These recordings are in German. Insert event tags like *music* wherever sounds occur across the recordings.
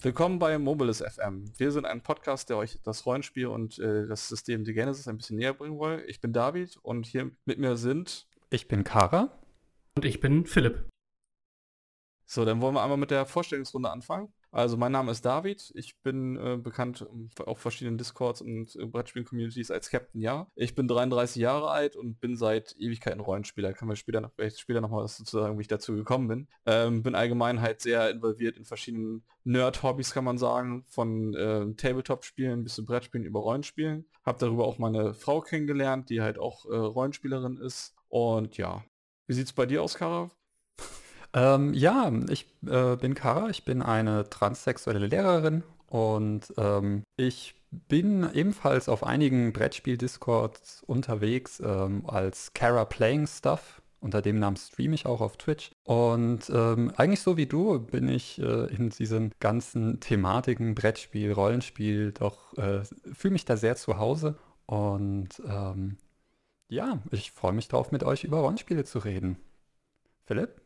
Willkommen bei Mobiles FM. Wir sind ein Podcast, der euch das Rollenspiel und äh, das System The Genesis ein bisschen näher bringen will. Ich bin David und hier mit mir sind... Ich bin Kara. Und ich bin Philipp. So, dann wollen wir einmal mit der Vorstellungsrunde anfangen. Also mein Name ist David, ich bin äh, bekannt auf verschiedenen Discords und äh, Brettspiel-Communities als Captain Ja. Ich bin 33 Jahre alt und bin seit Ewigkeiten Rollenspieler. Kann man später noch, später noch mal was dazu sagen, wie ich dazu gekommen bin. Ähm, bin allgemein halt sehr involviert in verschiedenen Nerd-Hobbys, kann man sagen, von äh, Tabletop-Spielen bis zu Brettspielen über Rollenspielen. Hab darüber auch meine Frau kennengelernt, die halt auch äh, Rollenspielerin ist. Und ja, wie sieht's bei dir aus, Kara? Ähm, ja, ich äh, bin Kara, ich bin eine transsexuelle Lehrerin und ähm, ich bin ebenfalls auf einigen Brettspiel-Discords unterwegs ähm, als Kara Playing Stuff. Unter dem Namen streame ich auch auf Twitch. Und ähm, eigentlich so wie du bin ich äh, in diesen ganzen Thematiken, Brettspiel, Rollenspiel, doch äh, fühle mich da sehr zu Hause. Und ähm, ja, ich freue mich drauf, mit euch über Rollenspiele zu reden. Philipp?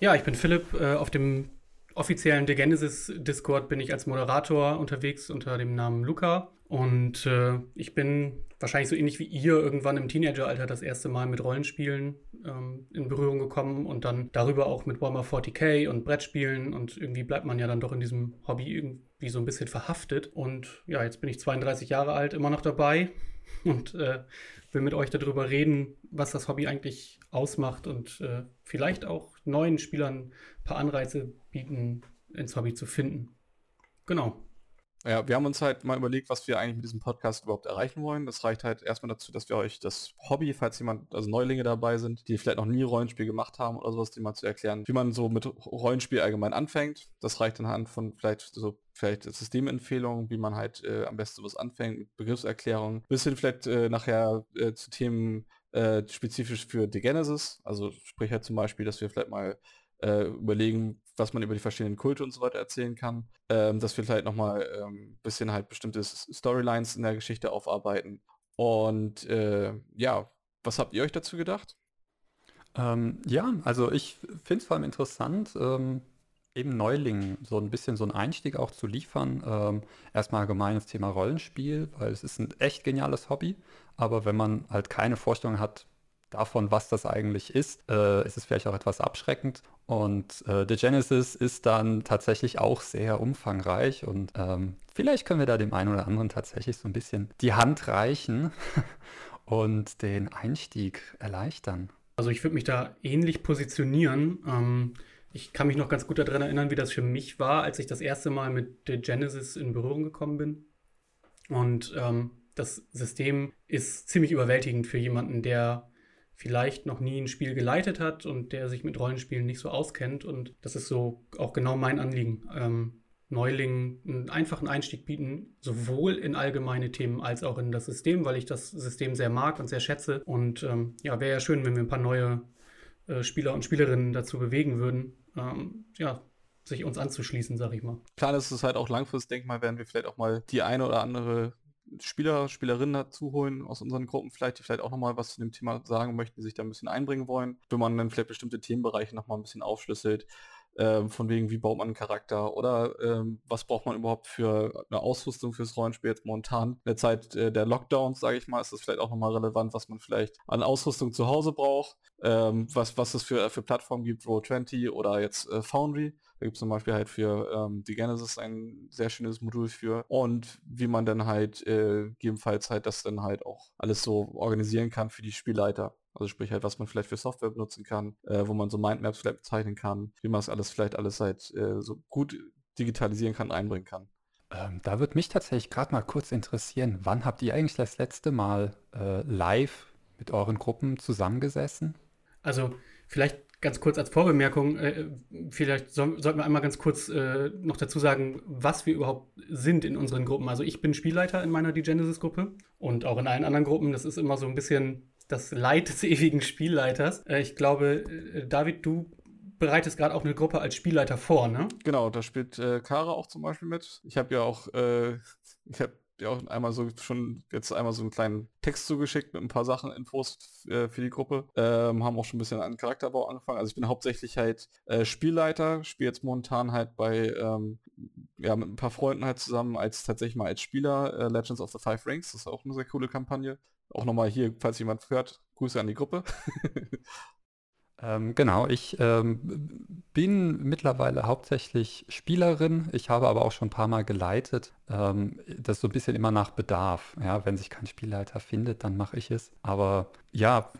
Ja, ich bin Philipp. Äh, auf dem offiziellen The Genesis Discord bin ich als Moderator unterwegs unter dem Namen Luca. Und äh, ich bin wahrscheinlich so ähnlich wie ihr irgendwann im Teenageralter das erste Mal mit Rollenspielen ähm, in Berührung gekommen und dann darüber auch mit Warhammer 40k und Brettspielen. Und irgendwie bleibt man ja dann doch in diesem Hobby irgendwie so ein bisschen verhaftet. Und ja, jetzt bin ich 32 Jahre alt, immer noch dabei *laughs* und äh, will mit euch darüber reden, was das Hobby eigentlich ausmacht und äh, vielleicht auch neuen Spielern ein paar Anreize bieten, ins Hobby zu finden. Genau. Ja, wir haben uns halt mal überlegt, was wir eigentlich mit diesem Podcast überhaupt erreichen wollen. Das reicht halt erstmal dazu, dass wir euch das Hobby, falls jemand, also Neulinge dabei sind, die vielleicht noch nie Rollenspiel gemacht haben oder sowas, die mal zu erklären, wie man so mit Rollenspiel allgemein anfängt. Das reicht anhand von vielleicht so vielleicht Systemempfehlungen, wie man halt äh, am besten was anfängt, mit Begriffserklärungen, bis hin vielleicht äh, nachher äh, zu Themen äh, spezifisch für The Genesis, also sprich halt zum Beispiel, dass wir vielleicht mal äh, überlegen, was man über die verschiedenen Kulte und so weiter erzählen kann, ähm, dass wir vielleicht nochmal ein ähm, bisschen halt bestimmte Storylines in der Geschichte aufarbeiten. Und äh, ja, was habt ihr euch dazu gedacht? Ähm, ja, also ich finde es vor allem interessant, ähm, eben Neulingen so ein bisschen so einen Einstieg auch zu liefern. Ähm, erstmal allgemeines Thema Rollenspiel, weil es ist ein echt geniales Hobby, aber wenn man halt keine Vorstellung hat, davon, was das eigentlich ist, äh, ist es vielleicht auch etwas abschreckend. Und äh, The Genesis ist dann tatsächlich auch sehr umfangreich und ähm, vielleicht können wir da dem einen oder anderen tatsächlich so ein bisschen die Hand reichen *laughs* und den Einstieg erleichtern. Also ich würde mich da ähnlich positionieren. Ähm, ich kann mich noch ganz gut daran erinnern, wie das für mich war, als ich das erste Mal mit The Genesis in Berührung gekommen bin. Und ähm, das System ist ziemlich überwältigend für jemanden, der vielleicht noch nie ein Spiel geleitet hat und der sich mit Rollenspielen nicht so auskennt. Und das ist so auch genau mein Anliegen. Ähm, Neulingen einen einfachen Einstieg bieten, sowohl in allgemeine Themen als auch in das System, weil ich das System sehr mag und sehr schätze. Und ähm, ja, wäre ja schön, wenn wir ein paar neue äh, Spieler und Spielerinnen dazu bewegen würden, ähm, ja, sich uns anzuschließen, sag ich mal. Klar, das ist halt auch langfristig, denke mal, werden wir vielleicht auch mal die eine oder andere Spieler, Spielerinnen dazu holen aus unseren Gruppen vielleicht, die vielleicht auch nochmal was zu dem Thema sagen möchten, die sich da ein bisschen einbringen wollen, wenn man dann vielleicht bestimmte Themenbereiche nochmal ein bisschen aufschlüsselt, ähm, von wegen, wie baut man einen Charakter oder ähm, was braucht man überhaupt für eine Ausrüstung fürs Rollenspiel jetzt momentan. In der Zeit äh, der Lockdowns, sage ich mal, ist das vielleicht auch nochmal relevant, was man vielleicht an Ausrüstung zu Hause braucht, ähm, was, was es für, für Plattformen gibt, Roll20 oder jetzt äh, Foundry. Da gibt es zum Beispiel halt für ähm, die Genesis ein sehr schönes Modul für und wie man dann halt äh, gegebenenfalls halt das dann halt auch alles so organisieren kann für die Spielleiter. Also sprich halt, was man vielleicht für Software benutzen kann, äh, wo man so Mindmaps vielleicht bezeichnen kann, wie man es alles vielleicht alles halt äh, so gut digitalisieren kann, einbringen kann. Ähm, da würde mich tatsächlich gerade mal kurz interessieren, wann habt ihr eigentlich das letzte Mal äh, live mit euren Gruppen zusammengesessen? Also vielleicht ganz kurz als Vorbemerkung, äh, vielleicht soll, sollten wir einmal ganz kurz äh, noch dazu sagen, was wir überhaupt sind in unseren Gruppen. Also ich bin Spielleiter in meiner D-Genesis-Gruppe und auch in allen anderen Gruppen. Das ist immer so ein bisschen das Leid des ewigen Spielleiters. Äh, ich glaube, äh, David, du bereitest gerade auch eine Gruppe als Spielleiter vor, ne? Genau, da spielt äh, Kara auch zum Beispiel mit. Ich habe ja auch, äh, *laughs* ich habe ja auch einmal so schon jetzt einmal so einen kleinen Text zugeschickt mit ein paar Sachen, Infos äh, für die Gruppe. Ähm, haben auch schon ein bisschen an Charakterbau angefangen. Also ich bin hauptsächlich halt äh, Spielleiter, spiele jetzt momentan halt bei ähm, ja mit ein paar Freunden halt zusammen als tatsächlich mal als Spieler äh, Legends of the Five Rings. Das ist auch eine sehr coole Kampagne. Auch nochmal hier, falls jemand hört, Grüße an die Gruppe. *laughs* Ähm, genau, ich ähm, bin mittlerweile hauptsächlich Spielerin. Ich habe aber auch schon ein paar Mal geleitet. Ähm, das so ein bisschen immer nach Bedarf. Ja, wenn sich kein Spielleiter findet, dann mache ich es. Aber ja,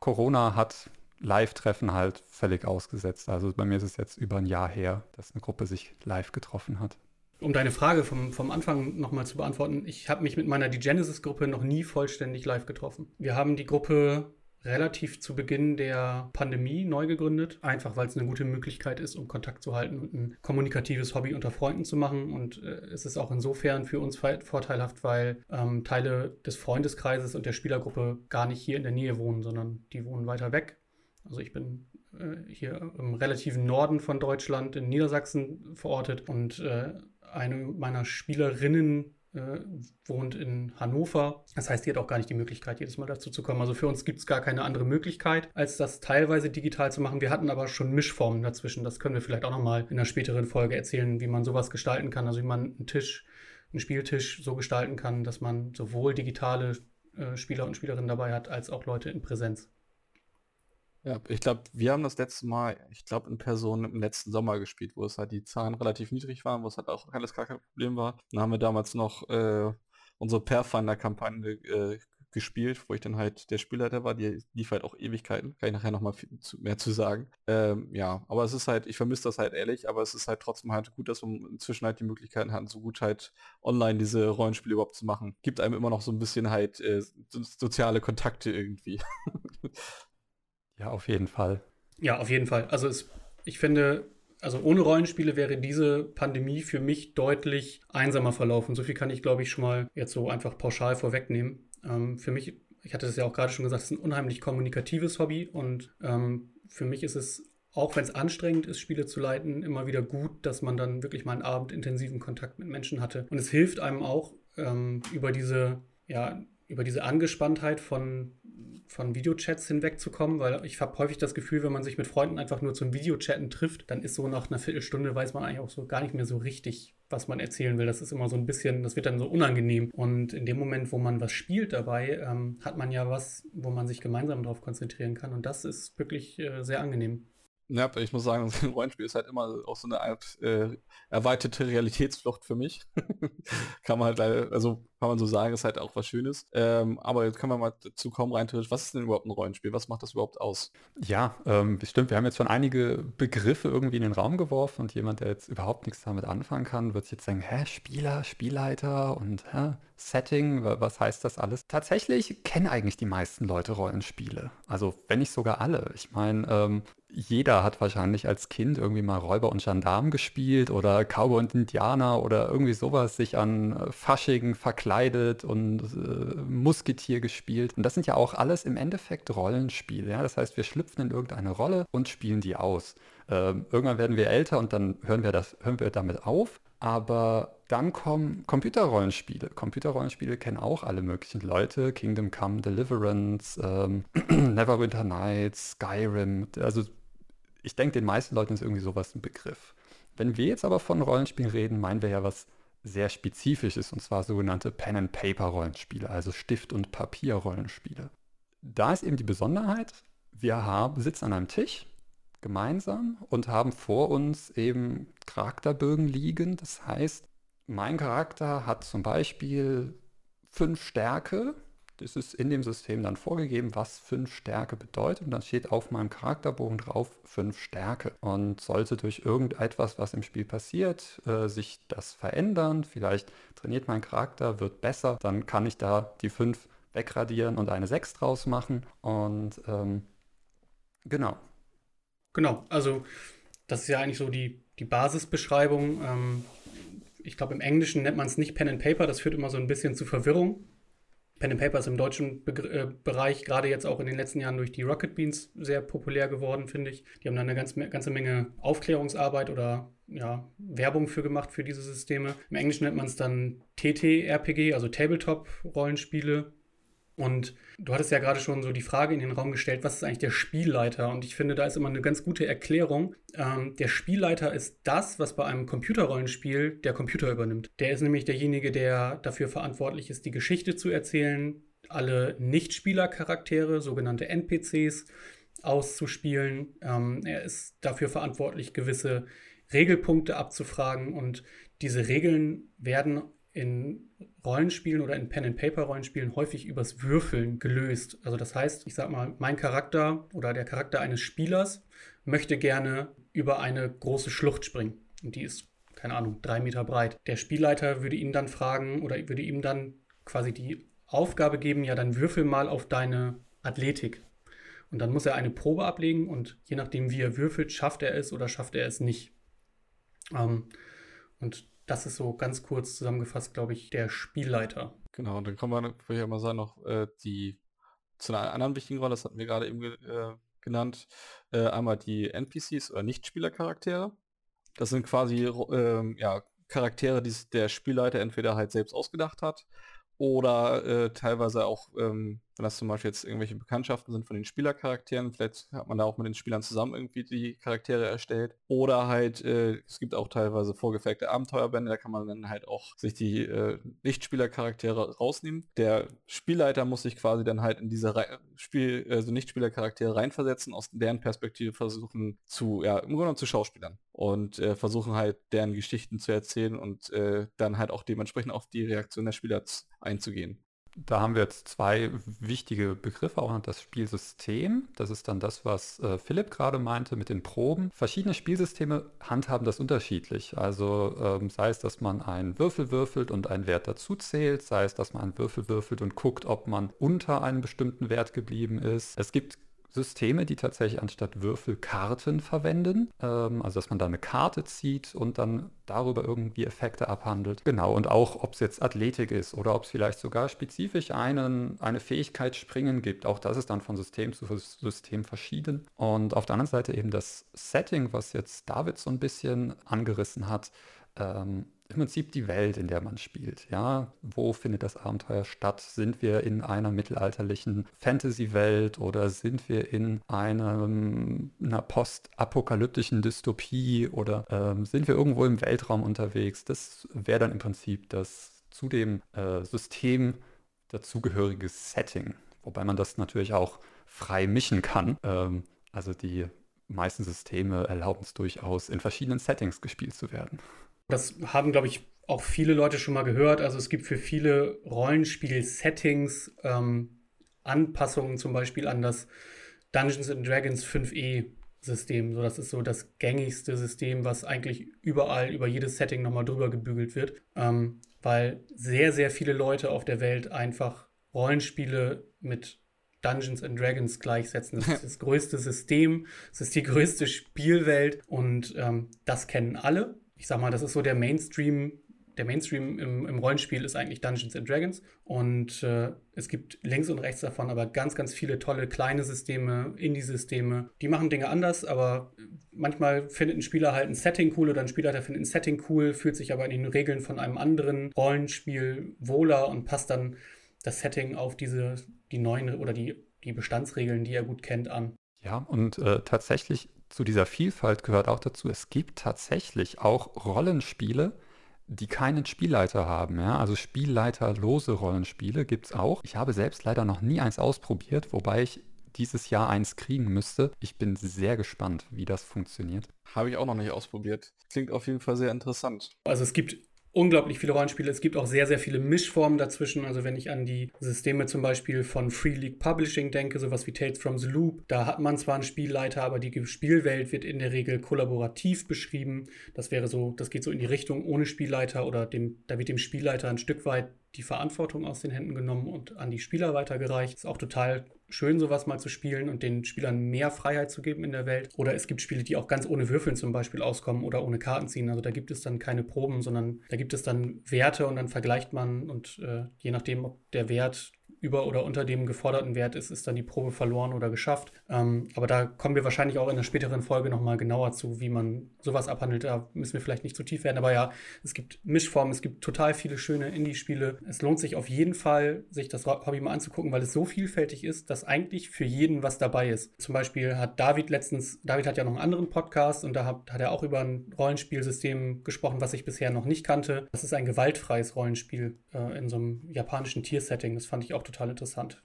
Corona hat Live-Treffen halt völlig ausgesetzt. Also bei mir ist es jetzt über ein Jahr her, dass eine Gruppe sich live getroffen hat. Um deine Frage vom, vom Anfang nochmal zu beantworten, ich habe mich mit meiner Genesis-Gruppe noch nie vollständig live getroffen. Wir haben die Gruppe relativ zu Beginn der Pandemie neu gegründet, einfach weil es eine gute Möglichkeit ist, um Kontakt zu halten und ein kommunikatives Hobby unter Freunden zu machen. Und äh, es ist auch insofern für uns vorteilhaft, weil ähm, Teile des Freundeskreises und der Spielergruppe gar nicht hier in der Nähe wohnen, sondern die wohnen weiter weg. Also ich bin äh, hier im relativen Norden von Deutschland in Niedersachsen verortet und äh, eine meiner Spielerinnen äh, wohnt in Hannover. Das heißt, die hat auch gar nicht die Möglichkeit, jedes Mal dazu zu kommen. Also für uns gibt es gar keine andere Möglichkeit, als das teilweise digital zu machen. Wir hatten aber schon Mischformen dazwischen. Das können wir vielleicht auch nochmal in einer späteren Folge erzählen, wie man sowas gestalten kann. Also wie man einen Tisch, einen Spieltisch so gestalten kann, dass man sowohl digitale äh, Spieler und Spielerinnen dabei hat, als auch Leute in Präsenz. Ja, ich glaube, wir haben das letzte Mal, ich glaube, in Person im letzten Sommer gespielt, wo es halt die Zahlen relativ niedrig waren, wo es halt auch alles gar kein Problem war. Dann haben wir damals noch äh, unsere Pathfinder-Kampagne äh, gespielt, wo ich dann halt der Spielleiter war, die lief halt auch Ewigkeiten. Kann ich nachher nochmal mehr zu sagen. Ähm, ja, aber es ist halt, ich vermisse das halt ehrlich, aber es ist halt trotzdem halt gut, dass wir inzwischen halt die Möglichkeiten hatten, so gut halt online diese Rollenspiele überhaupt zu machen. Gibt einem immer noch so ein bisschen halt äh, soziale Kontakte irgendwie. *laughs* Ja, auf jeden Fall. Ja, auf jeden Fall. Also es, ich finde, also ohne Rollenspiele wäre diese Pandemie für mich deutlich einsamer verlaufen. So viel kann ich, glaube ich, schon mal jetzt so einfach pauschal vorwegnehmen. Ähm, für mich, ich hatte das ja auch gerade schon gesagt, ist ein unheimlich kommunikatives Hobby und ähm, für mich ist es, auch wenn es anstrengend ist, Spiele zu leiten, immer wieder gut, dass man dann wirklich mal einen Abend intensiven Kontakt mit Menschen hatte. Und es hilft einem auch ähm, über diese, ja, über diese Angespanntheit von von Videochats hinwegzukommen, weil ich habe häufig das Gefühl, wenn man sich mit Freunden einfach nur zum Videochatten trifft, dann ist so nach einer Viertelstunde weiß man eigentlich auch so gar nicht mehr so richtig, was man erzählen will. Das ist immer so ein bisschen, das wird dann so unangenehm. Und in dem Moment, wo man was spielt dabei, ähm, hat man ja was, wo man sich gemeinsam darauf konzentrieren kann. Und das ist wirklich äh, sehr angenehm. Ja, ich muss sagen, *laughs* ein Rollenspiel ist halt immer auch so eine Art äh, erweiterte Realitätsflucht für mich. *laughs* kann man halt, also kann man so sagen, ist halt auch was Schönes. Ähm, aber jetzt können wir mal dazu kommen rein, was ist denn überhaupt ein Rollenspiel? Was macht das überhaupt aus? Ja, ähm, stimmt. Wir haben jetzt schon einige Begriffe irgendwie in den Raum geworfen und jemand, der jetzt überhaupt nichts damit anfangen kann, wird jetzt sagen, hä, Spieler, Spielleiter und hä, Setting, was heißt das alles? Tatsächlich kennen eigentlich die meisten Leute Rollenspiele. Also wenn nicht sogar alle. Ich meine, ähm, jeder hat wahrscheinlich als Kind irgendwie mal Räuber und Gendarm gespielt oder Cowboy und Indianer oder irgendwie sowas, sich an äh, Fasching verkleidet und äh, Musketier gespielt. Und das sind ja auch alles im Endeffekt Rollenspiele. Ja? Das heißt, wir schlüpfen in irgendeine Rolle und spielen die aus. Ähm, irgendwann werden wir älter und dann hören wir, das, hören wir damit auf. Aber dann kommen Computerrollenspiele. Computerrollenspiele kennen auch alle möglichen Leute. Kingdom Come, Deliverance, ähm, *clears throat* Neverwinter Nights, Skyrim. Also ich denke, den meisten Leuten ist irgendwie sowas ein Begriff. Wenn wir jetzt aber von Rollenspielen reden, meinen wir ja was sehr Spezifisches, und zwar sogenannte Pen-and-Paper-Rollenspiele, also Stift- und Papier-Rollenspiele. Da ist eben die Besonderheit, wir haben, sitzen an einem Tisch gemeinsam und haben vor uns eben Charakterbögen liegen. Das heißt, mein Charakter hat zum Beispiel fünf Stärke das ist in dem System dann vorgegeben, was 5 Stärke bedeutet. Und dann steht auf meinem Charakterbogen drauf 5 Stärke. Und sollte durch irgendetwas, was im Spiel passiert, äh, sich das verändern, vielleicht trainiert mein Charakter, wird besser, dann kann ich da die 5 wegradieren und eine 6 draus machen. Und ähm, genau. Genau, also das ist ja eigentlich so die, die Basisbeschreibung. Ähm, ich glaube, im Englischen nennt man es nicht Pen and Paper, das führt immer so ein bisschen zu Verwirrung Pen and Paper ist im deutschen Be äh, Bereich gerade jetzt auch in den letzten Jahren durch die Rocket Beans sehr populär geworden, finde ich. Die haben da eine ganz, ganze Menge Aufklärungsarbeit oder ja, Werbung für gemacht für diese Systeme. Im Englischen nennt man es dann TTRPG, also Tabletop-Rollenspiele. Und du hattest ja gerade schon so die Frage in den Raum gestellt, was ist eigentlich der Spielleiter? Und ich finde, da ist immer eine ganz gute Erklärung. Ähm, der Spielleiter ist das, was bei einem Computerrollenspiel der Computer übernimmt. Der ist nämlich derjenige, der dafür verantwortlich ist, die Geschichte zu erzählen, alle Nichtspielercharaktere, sogenannte NPCs, auszuspielen. Ähm, er ist dafür verantwortlich, gewisse Regelpunkte abzufragen und diese Regeln werden in Rollenspielen oder in Pen-and-Paper-Rollenspielen häufig übers Würfeln gelöst. Also das heißt, ich sag mal, mein Charakter oder der Charakter eines Spielers möchte gerne über eine große Schlucht springen. Und die ist, keine Ahnung, drei Meter breit. Der Spielleiter würde ihn dann fragen oder würde ihm dann quasi die Aufgabe geben, ja, dann würfel mal auf deine Athletik. Und dann muss er eine Probe ablegen und je nachdem, wie er würfelt, schafft er es oder schafft er es nicht. Ähm, und das ist so ganz kurz zusammengefasst, glaube ich, der Spielleiter. Genau, und dann kommen wir, würde ich mal sagen, noch äh, die zu einer anderen wichtigen Rolle, das hatten wir gerade eben äh, genannt, äh, einmal die NPCs oder Nichtspielercharaktere. Das sind quasi ähm, ja, Charaktere, die der Spielleiter entweder halt selbst ausgedacht hat oder äh, teilweise auch, ähm, wenn das zum Beispiel jetzt irgendwelche Bekanntschaften sind von den Spielercharakteren, vielleicht hat man da auch mit den Spielern zusammen irgendwie die Charaktere erstellt. Oder halt, äh, es gibt auch teilweise vorgefertigte Abenteuerbände, da kann man dann halt auch sich die äh, Nicht-Spielercharaktere rausnehmen. Der Spielleiter muss sich quasi dann halt in diese Re Spiel, also Nicht-Spielercharaktere reinversetzen, aus deren Perspektive versuchen zu, ja, im Grunde zu Schauspielern und äh, versuchen halt deren Geschichten zu erzählen und äh, dann halt auch dementsprechend auf die Reaktion der Spieler einzugehen. Da haben wir jetzt zwei wichtige Begriffe, auch das Spielsystem. Das ist dann das, was äh, Philipp gerade meinte mit den Proben. Verschiedene Spielsysteme handhaben das unterschiedlich. Also ähm, sei es, dass man einen Würfel würfelt und einen Wert dazu zählt, sei es, dass man einen Würfel würfelt und guckt, ob man unter einem bestimmten Wert geblieben ist. Es gibt Systeme, die tatsächlich anstatt Würfel Karten verwenden. Ähm, also dass man da eine Karte zieht und dann darüber irgendwie Effekte abhandelt. Genau, und auch ob es jetzt Athletik ist oder ob es vielleicht sogar spezifisch einen, eine Fähigkeit Springen gibt. Auch das ist dann von System zu System verschieden. Und auf der anderen Seite eben das Setting, was jetzt David so ein bisschen angerissen hat. Ähm, im Prinzip die Welt, in der man spielt. Ja, wo findet das Abenteuer statt? Sind wir in einer mittelalterlichen Fantasy-Welt oder sind wir in einem, einer postapokalyptischen Dystopie oder ähm, sind wir irgendwo im Weltraum unterwegs? Das wäre dann im Prinzip das zu dem äh, System dazugehörige Setting, wobei man das natürlich auch frei mischen kann. Ähm, also die meisten Systeme erlauben es durchaus, in verschiedenen Settings gespielt zu werden. Das haben, glaube ich, auch viele Leute schon mal gehört. Also es gibt für viele Rollenspiel-Settings ähm, Anpassungen zum Beispiel an das Dungeons and Dragons 5e System. So, das ist so das gängigste System, was eigentlich überall über jedes Setting nochmal drüber gebügelt wird. Ähm, weil sehr, sehr viele Leute auf der Welt einfach Rollenspiele mit Dungeons and Dragons gleichsetzen. Das ist das größte System, es ist die größte Spielwelt und ähm, das kennen alle ich sag mal, das ist so der Mainstream. Der Mainstream im, im Rollenspiel ist eigentlich Dungeons and Dragons. Und äh, es gibt links und rechts davon aber ganz, ganz viele tolle kleine Systeme, Indie-Systeme. Die machen Dinge anders, aber manchmal findet ein Spieler halt ein Setting cool oder ein Spieler findet ein Setting cool, fühlt sich aber in den Regeln von einem anderen Rollenspiel wohler und passt dann das Setting auf diese, die neuen oder die, die Bestandsregeln, die er gut kennt, an. Ja, und äh, tatsächlich zu dieser Vielfalt gehört auch dazu, es gibt tatsächlich auch Rollenspiele, die keinen Spielleiter haben. Ja? Also spielleiterlose Rollenspiele gibt es auch. Ich habe selbst leider noch nie eins ausprobiert, wobei ich dieses Jahr eins kriegen müsste. Ich bin sehr gespannt, wie das funktioniert. Habe ich auch noch nicht ausprobiert. Klingt auf jeden Fall sehr interessant. Also es gibt unglaublich viele Rollenspiele. Es gibt auch sehr, sehr viele Mischformen dazwischen. Also wenn ich an die Systeme zum Beispiel von Free League Publishing denke, sowas wie Tales from the Loop, da hat man zwar einen Spielleiter, aber die Spielwelt wird in der Regel kollaborativ beschrieben. Das wäre so, das geht so in die Richtung ohne Spielleiter oder dem, da wird dem Spielleiter ein Stück weit die Verantwortung aus den Händen genommen und an die Spieler weitergereicht. Ist auch total schön, sowas mal zu spielen und den Spielern mehr Freiheit zu geben in der Welt. Oder es gibt Spiele, die auch ganz ohne Würfeln zum Beispiel auskommen oder ohne Karten ziehen. Also da gibt es dann keine Proben, sondern da gibt es dann Werte und dann vergleicht man und äh, je nachdem, ob der Wert über oder unter dem geforderten Wert ist, ist dann die Probe verloren oder geschafft. Ähm, aber da kommen wir wahrscheinlich auch in der späteren Folge nochmal genauer zu, wie man sowas abhandelt. Da müssen wir vielleicht nicht zu tief werden. Aber ja, es gibt Mischformen, es gibt total viele schöne Indie-Spiele. Es lohnt sich auf jeden Fall, sich das Hobby mal anzugucken, weil es so vielfältig ist, dass eigentlich für jeden was dabei ist. Zum Beispiel hat David letztens, David hat ja noch einen anderen Podcast und da hat, hat er auch über ein Rollenspielsystem gesprochen, was ich bisher noch nicht kannte. Das ist ein gewaltfreies Rollenspiel äh, in so einem japanischen Tiersetting. Das fand ich auch total interessant.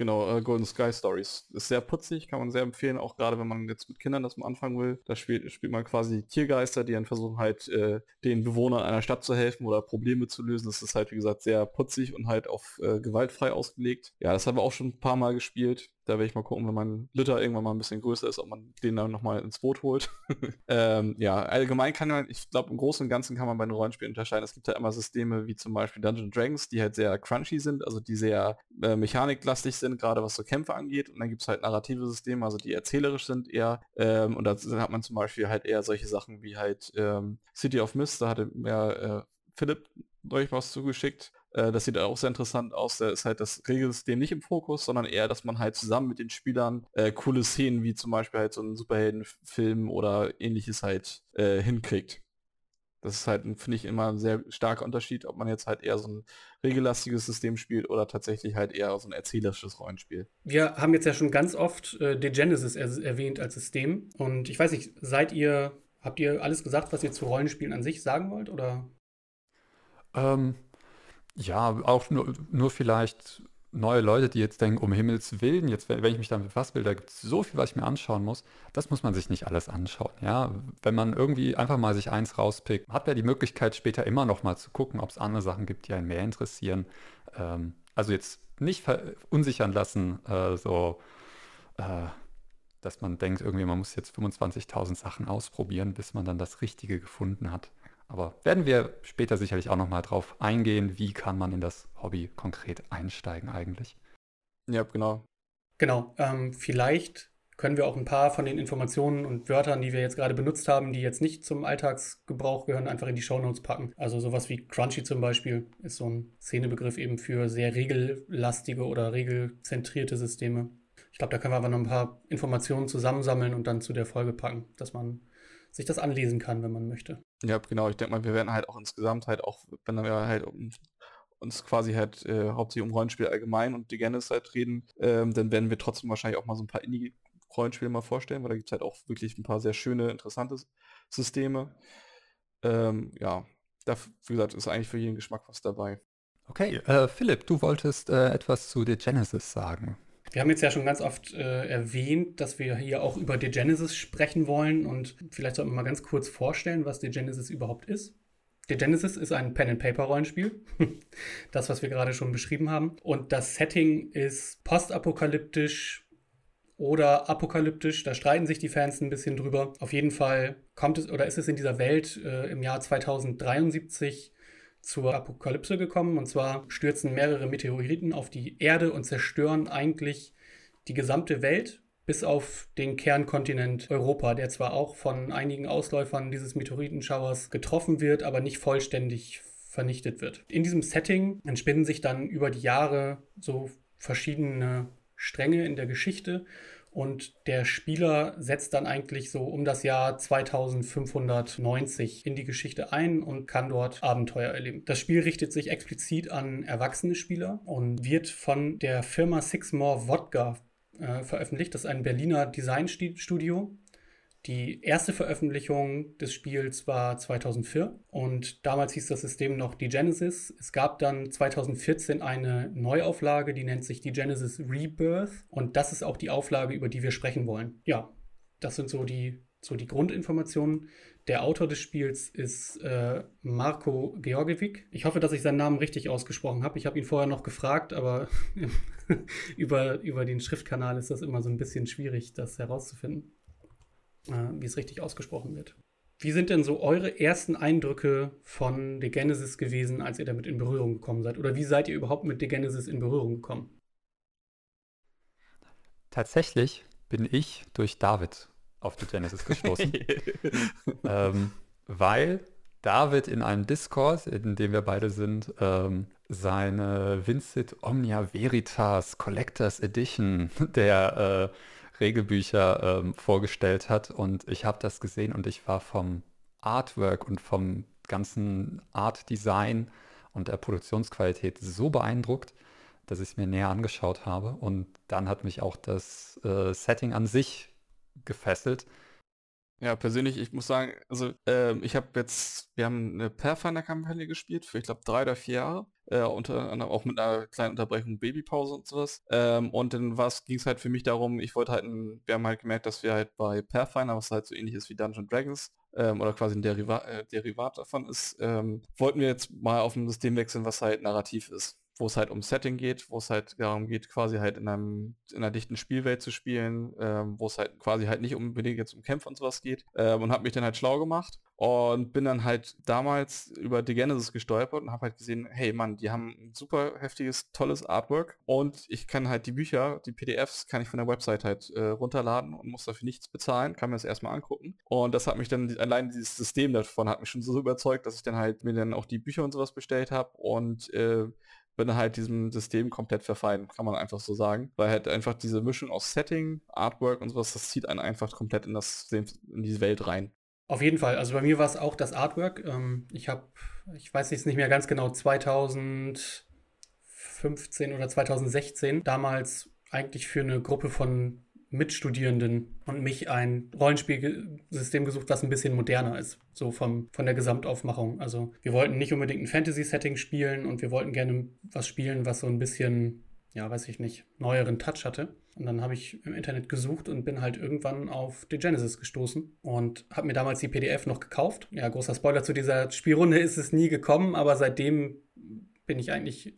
Genau, äh, Golden Sky Stories. Ist sehr putzig, kann man sehr empfehlen, auch gerade wenn man jetzt mit Kindern das mal anfangen will. Da spielt, spielt man quasi Tiergeister, die dann versuchen halt äh, den Bewohnern einer Stadt zu helfen oder Probleme zu lösen. Das ist halt, wie gesagt, sehr putzig und halt auf äh, gewaltfrei ausgelegt. Ja, das haben wir auch schon ein paar Mal gespielt. Da werde ich mal gucken, wenn mein Lütter irgendwann mal ein bisschen größer ist, ob man den dann nochmal ins Boot holt. *laughs* ähm, ja, allgemein kann man, ich glaube, im Großen und Ganzen kann man bei den Rollenspielen unterscheiden. Es gibt ja immer Systeme wie zum Beispiel Dungeons Dragons, die halt sehr crunchy sind, also die sehr äh, mechaniklastig sind, gerade was so Kämpfe angeht. Und dann gibt es halt narrative Systeme, also die erzählerisch sind eher. Ähm, und da hat man zum Beispiel halt eher solche Sachen wie halt ähm, City of Mist, da hatte mehr äh, Philipp euch was zugeschickt. Äh, das sieht auch sehr interessant aus. Da ist halt das Regelsystem nicht im Fokus, sondern eher, dass man halt zusammen mit den Spielern äh, coole Szenen wie zum Beispiel halt so einen Superheldenfilm oder ähnliches halt äh, hinkriegt. Das ist halt, finde ich, immer ein sehr starker Unterschied, ob man jetzt halt eher so ein regellastiges System spielt oder tatsächlich halt eher so ein erzählerisches Rollenspiel. Wir haben jetzt ja schon ganz oft äh, Degenesis er erwähnt als System. Und ich weiß nicht, seid ihr, habt ihr alles gesagt, was ihr zu Rollenspielen an sich sagen wollt? Oder? Ähm, ja, auch nur, nur vielleicht neue Leute, die jetzt denken, um Himmels Willen, jetzt, wenn ich mich damit befassen will, da gibt es so viel, was ich mir anschauen muss. Das muss man sich nicht alles anschauen. Ja, wenn man irgendwie einfach mal sich eins rauspickt, hat man die Möglichkeit, später immer noch mal zu gucken, ob es andere Sachen gibt, die einen mehr interessieren. Ähm, also jetzt nicht verunsichern lassen, äh, so, äh, dass man denkt, irgendwie, man muss jetzt 25.000 Sachen ausprobieren, bis man dann das Richtige gefunden hat. Aber werden wir später sicherlich auch nochmal drauf eingehen, wie kann man in das Hobby konkret einsteigen eigentlich. Ja, genau. Genau. Ähm, vielleicht können wir auch ein paar von den Informationen und Wörtern, die wir jetzt gerade benutzt haben, die jetzt nicht zum Alltagsgebrauch gehören, einfach in die Shownotes packen. Also sowas wie Crunchy zum Beispiel ist so ein Szenebegriff eben für sehr regellastige oder regelzentrierte Systeme. Ich glaube, da können wir aber noch ein paar Informationen zusammensammeln und dann zu der Folge packen, dass man sich das anlesen kann, wenn man möchte. Ja, genau. Ich denke mal, wir werden halt auch insgesamt halt auch, wenn wir halt um, uns quasi halt äh, hauptsächlich um Rollenspiel allgemein und die Genese halt reden, ähm, dann werden wir trotzdem wahrscheinlich auch mal so ein paar Indie-Rollenspiele mal vorstellen, weil da gibt es halt auch wirklich ein paar sehr schöne, interessante Systeme. Ähm, ja, da, wie gesagt, ist eigentlich für jeden Geschmack was dabei. Okay, äh, Philipp, du wolltest äh, etwas zu The Genesis sagen. Wir haben jetzt ja schon ganz oft äh, erwähnt, dass wir hier auch über The Genesis sprechen wollen und vielleicht sollten wir mal ganz kurz vorstellen, was The Genesis überhaupt ist. The Genesis ist ein Pen-and-Paper-Rollenspiel. *laughs* das, was wir gerade schon beschrieben haben. Und das Setting ist postapokalyptisch oder apokalyptisch. Da streiten sich die Fans ein bisschen drüber. Auf jeden Fall kommt es oder ist es in dieser Welt äh, im Jahr 2073 zur Apokalypse gekommen. Und zwar stürzen mehrere Meteoriten auf die Erde und zerstören eigentlich die gesamte Welt, bis auf den Kernkontinent Europa, der zwar auch von einigen Ausläufern dieses Meteoritenschauers getroffen wird, aber nicht vollständig vernichtet wird. In diesem Setting entspinnen sich dann über die Jahre so verschiedene Stränge in der Geschichte und der Spieler setzt dann eigentlich so um das Jahr 2590 in die Geschichte ein und kann dort Abenteuer erleben. Das Spiel richtet sich explizit an erwachsene Spieler und wird von der Firma Six More Vodka äh, veröffentlicht. Das ist ein Berliner Designstudio, die erste Veröffentlichung des Spiels war 2004 und damals hieß das System noch die Genesis. Es gab dann 2014 eine Neuauflage, die nennt sich die Genesis Rebirth und das ist auch die Auflage, über die wir sprechen wollen. Ja, das sind so die, so die Grundinformationen. Der Autor des Spiels ist äh, Marco Georgievik. Ich hoffe, dass ich seinen Namen richtig ausgesprochen habe. Ich habe ihn vorher noch gefragt, aber *laughs* über, über den Schriftkanal ist das immer so ein bisschen schwierig, das herauszufinden wie es richtig ausgesprochen wird. Wie sind denn so eure ersten Eindrücke von The Genesis gewesen, als ihr damit in Berührung gekommen seid? Oder wie seid ihr überhaupt mit The Genesis in Berührung gekommen? Tatsächlich bin ich durch David auf The Genesis gestoßen. *laughs* ähm, weil David in einem Discord, in dem wir beide sind, ähm, seine Vincit Omnia Veritas Collectors Edition *laughs* der äh, Regelbücher ähm, vorgestellt hat. Und ich habe das gesehen und ich war vom Artwork und vom ganzen Art Design und der Produktionsqualität so beeindruckt, dass ich es mir näher angeschaut habe. Und dann hat mich auch das äh, Setting an sich gefesselt. Ja, persönlich, ich muss sagen, also ähm, ich habe jetzt, wir haben eine Pathfinder-Kampagne gespielt für, ich glaube, drei oder vier Jahre. Äh, unter anderem auch mit einer kleinen Unterbrechung Babypause und sowas. Ähm, und dann ging es halt für mich darum, ich wollte halt, ein, wir haben halt gemerkt, dass wir halt bei Pathfinder, was halt so ähnlich ist wie Dungeon Dragons, ähm, oder quasi ein Deriva äh, Derivat davon ist, ähm, wollten wir jetzt mal auf ein System wechseln, was halt narrativ ist wo es halt um Setting geht, wo es halt darum geht, quasi halt in, einem, in einer dichten Spielwelt zu spielen, ähm, wo es halt quasi halt nicht unbedingt jetzt um Kämpfe und sowas geht ähm, und habe mich dann halt schlau gemacht und bin dann halt damals über The Genesis gestolpert und habe halt gesehen, hey Mann, die haben ein super heftiges, tolles Artwork und ich kann halt die Bücher, die PDFs, kann ich von der Website halt äh, runterladen und muss dafür nichts bezahlen, kann mir das erstmal angucken. Und das hat mich dann, allein dieses System davon hat mich schon so überzeugt, dass ich dann halt mir dann auch die Bücher und sowas bestellt habe und äh, bin halt diesem System komplett verfallen, kann man einfach so sagen. Weil halt einfach diese Mischung aus Setting, Artwork und sowas, das zieht einen einfach komplett in, das, in diese Welt rein. Auf jeden Fall. Also bei mir war es auch das Artwork. Ähm, ich habe, ich weiß jetzt nicht mehr ganz genau, 2015 oder 2016 damals eigentlich für eine Gruppe von Mitstudierenden und mich ein Rollenspielsystem gesucht, was ein bisschen moderner ist, so vom, von der Gesamtaufmachung. Also wir wollten nicht unbedingt ein Fantasy-Setting spielen und wir wollten gerne was spielen, was so ein bisschen, ja, weiß ich nicht, neueren Touch hatte. Und dann habe ich im Internet gesucht und bin halt irgendwann auf The Genesis gestoßen und habe mir damals die PDF noch gekauft. Ja, großer Spoiler zu dieser Spielrunde ist es nie gekommen, aber seitdem bin ich eigentlich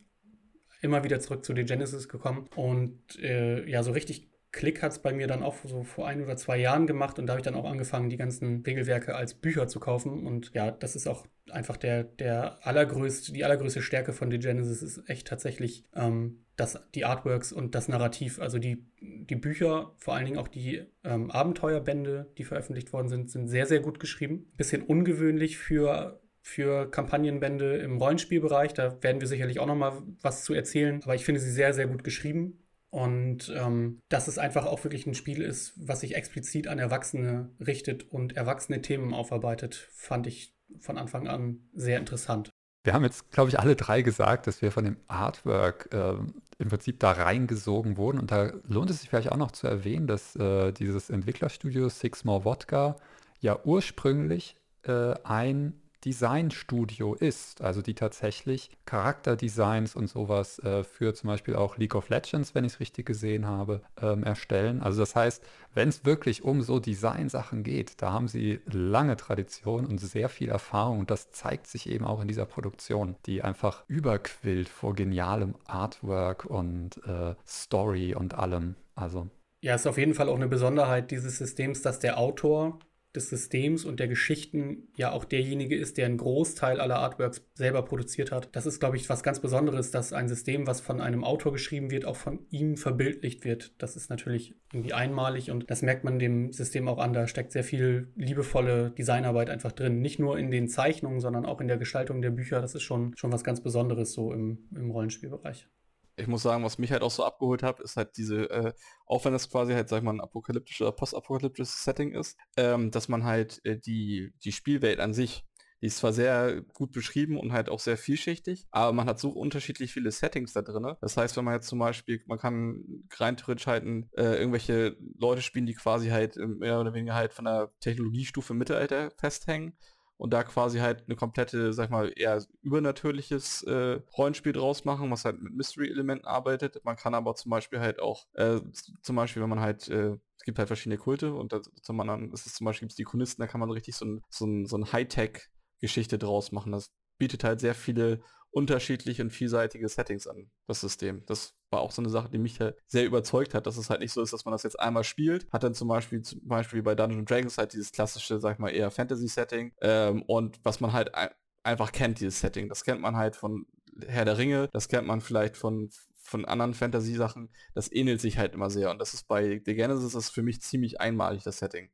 immer wieder zurück zu The Genesis gekommen und äh, ja, so richtig Klick hat es bei mir dann auch so vor ein oder zwei Jahren gemacht und da habe ich dann auch angefangen, die ganzen Regelwerke als Bücher zu kaufen. Und ja, das ist auch einfach der, der allergrößte, die allergrößte Stärke von The Genesis ist echt tatsächlich ähm, das, die Artworks und das Narrativ. Also die, die Bücher, vor allen Dingen auch die ähm, Abenteuerbände, die veröffentlicht worden sind, sind sehr, sehr gut geschrieben. Bisschen ungewöhnlich für für Kampagnenbände im Rollenspielbereich. Da werden wir sicherlich auch noch mal was zu erzählen. Aber ich finde sie sehr, sehr gut geschrieben. Und ähm, dass es einfach auch wirklich ein Spiel ist, was sich explizit an Erwachsene richtet und erwachsene Themen aufarbeitet, fand ich von Anfang an sehr interessant. Wir haben jetzt, glaube ich, alle drei gesagt, dass wir von dem Artwork äh, im Prinzip da reingesogen wurden. Und da lohnt es sich vielleicht auch noch zu erwähnen, dass äh, dieses Entwicklerstudio Six More Vodka ja ursprünglich äh, ein Designstudio ist, also die tatsächlich Charakterdesigns und sowas äh, für zum Beispiel auch League of Legends, wenn ich es richtig gesehen habe, ähm, erstellen. Also das heißt, wenn es wirklich um so Designsachen geht, da haben sie lange Tradition und sehr viel Erfahrung und das zeigt sich eben auch in dieser Produktion, die einfach überquillt vor genialem Artwork und äh, Story und allem. Also ja, ist auf jeden Fall auch eine Besonderheit dieses Systems, dass der Autor des Systems und der Geschichten ja auch derjenige ist, der einen Großteil aller Artworks selber produziert hat. Das ist, glaube ich, was ganz Besonderes, dass ein System, was von einem Autor geschrieben wird, auch von ihm verbildlicht wird. Das ist natürlich irgendwie einmalig und das merkt man dem System auch an. Da steckt sehr viel liebevolle Designarbeit einfach drin. Nicht nur in den Zeichnungen, sondern auch in der Gestaltung der Bücher. Das ist schon, schon was ganz Besonderes so im, im Rollenspielbereich ich muss sagen, was mich halt auch so abgeholt hat, ist halt diese, äh, auch wenn das quasi halt, sag ich mal, ein apokalyptisches oder postapokalyptisches Setting ist, ähm, dass man halt äh, die, die Spielwelt an sich, die ist zwar sehr gut beschrieben und halt auch sehr vielschichtig, aber man hat so unterschiedlich viele Settings da drin. Das heißt, wenn man jetzt zum Beispiel, man kann rein theoretisch halt äh, irgendwelche Leute spielen, die quasi halt mehr oder weniger halt von der Technologiestufe Mittelalter festhängen und da quasi halt eine komplette, sag ich mal, eher übernatürliches äh, Rollenspiel draus machen, was halt mit Mystery-Elementen arbeitet. Man kann aber zum Beispiel halt auch, äh, zum Beispiel, wenn man halt, äh, es gibt halt verschiedene Kulte und da man dann, ist es zum Beispiel gibt's die Chronisten, da kann man richtig so ein, so ein, so ein Hightech-Geschichte draus machen. Das bietet halt sehr viele unterschiedliche und vielseitige Settings an, das System. Das war auch so eine Sache, die mich halt sehr überzeugt hat, dass es halt nicht so ist, dass man das jetzt einmal spielt, hat dann zum Beispiel, zum Beispiel bei Dungeons Dragons halt dieses klassische, sag ich mal, eher Fantasy-Setting ähm, und was man halt ein einfach kennt, dieses Setting. Das kennt man halt von Herr der Ringe, das kennt man vielleicht von von anderen Fantasy-Sachen, das ähnelt sich halt immer sehr. Und das ist bei The Genesis ist für mich ziemlich einmalig, das Setting.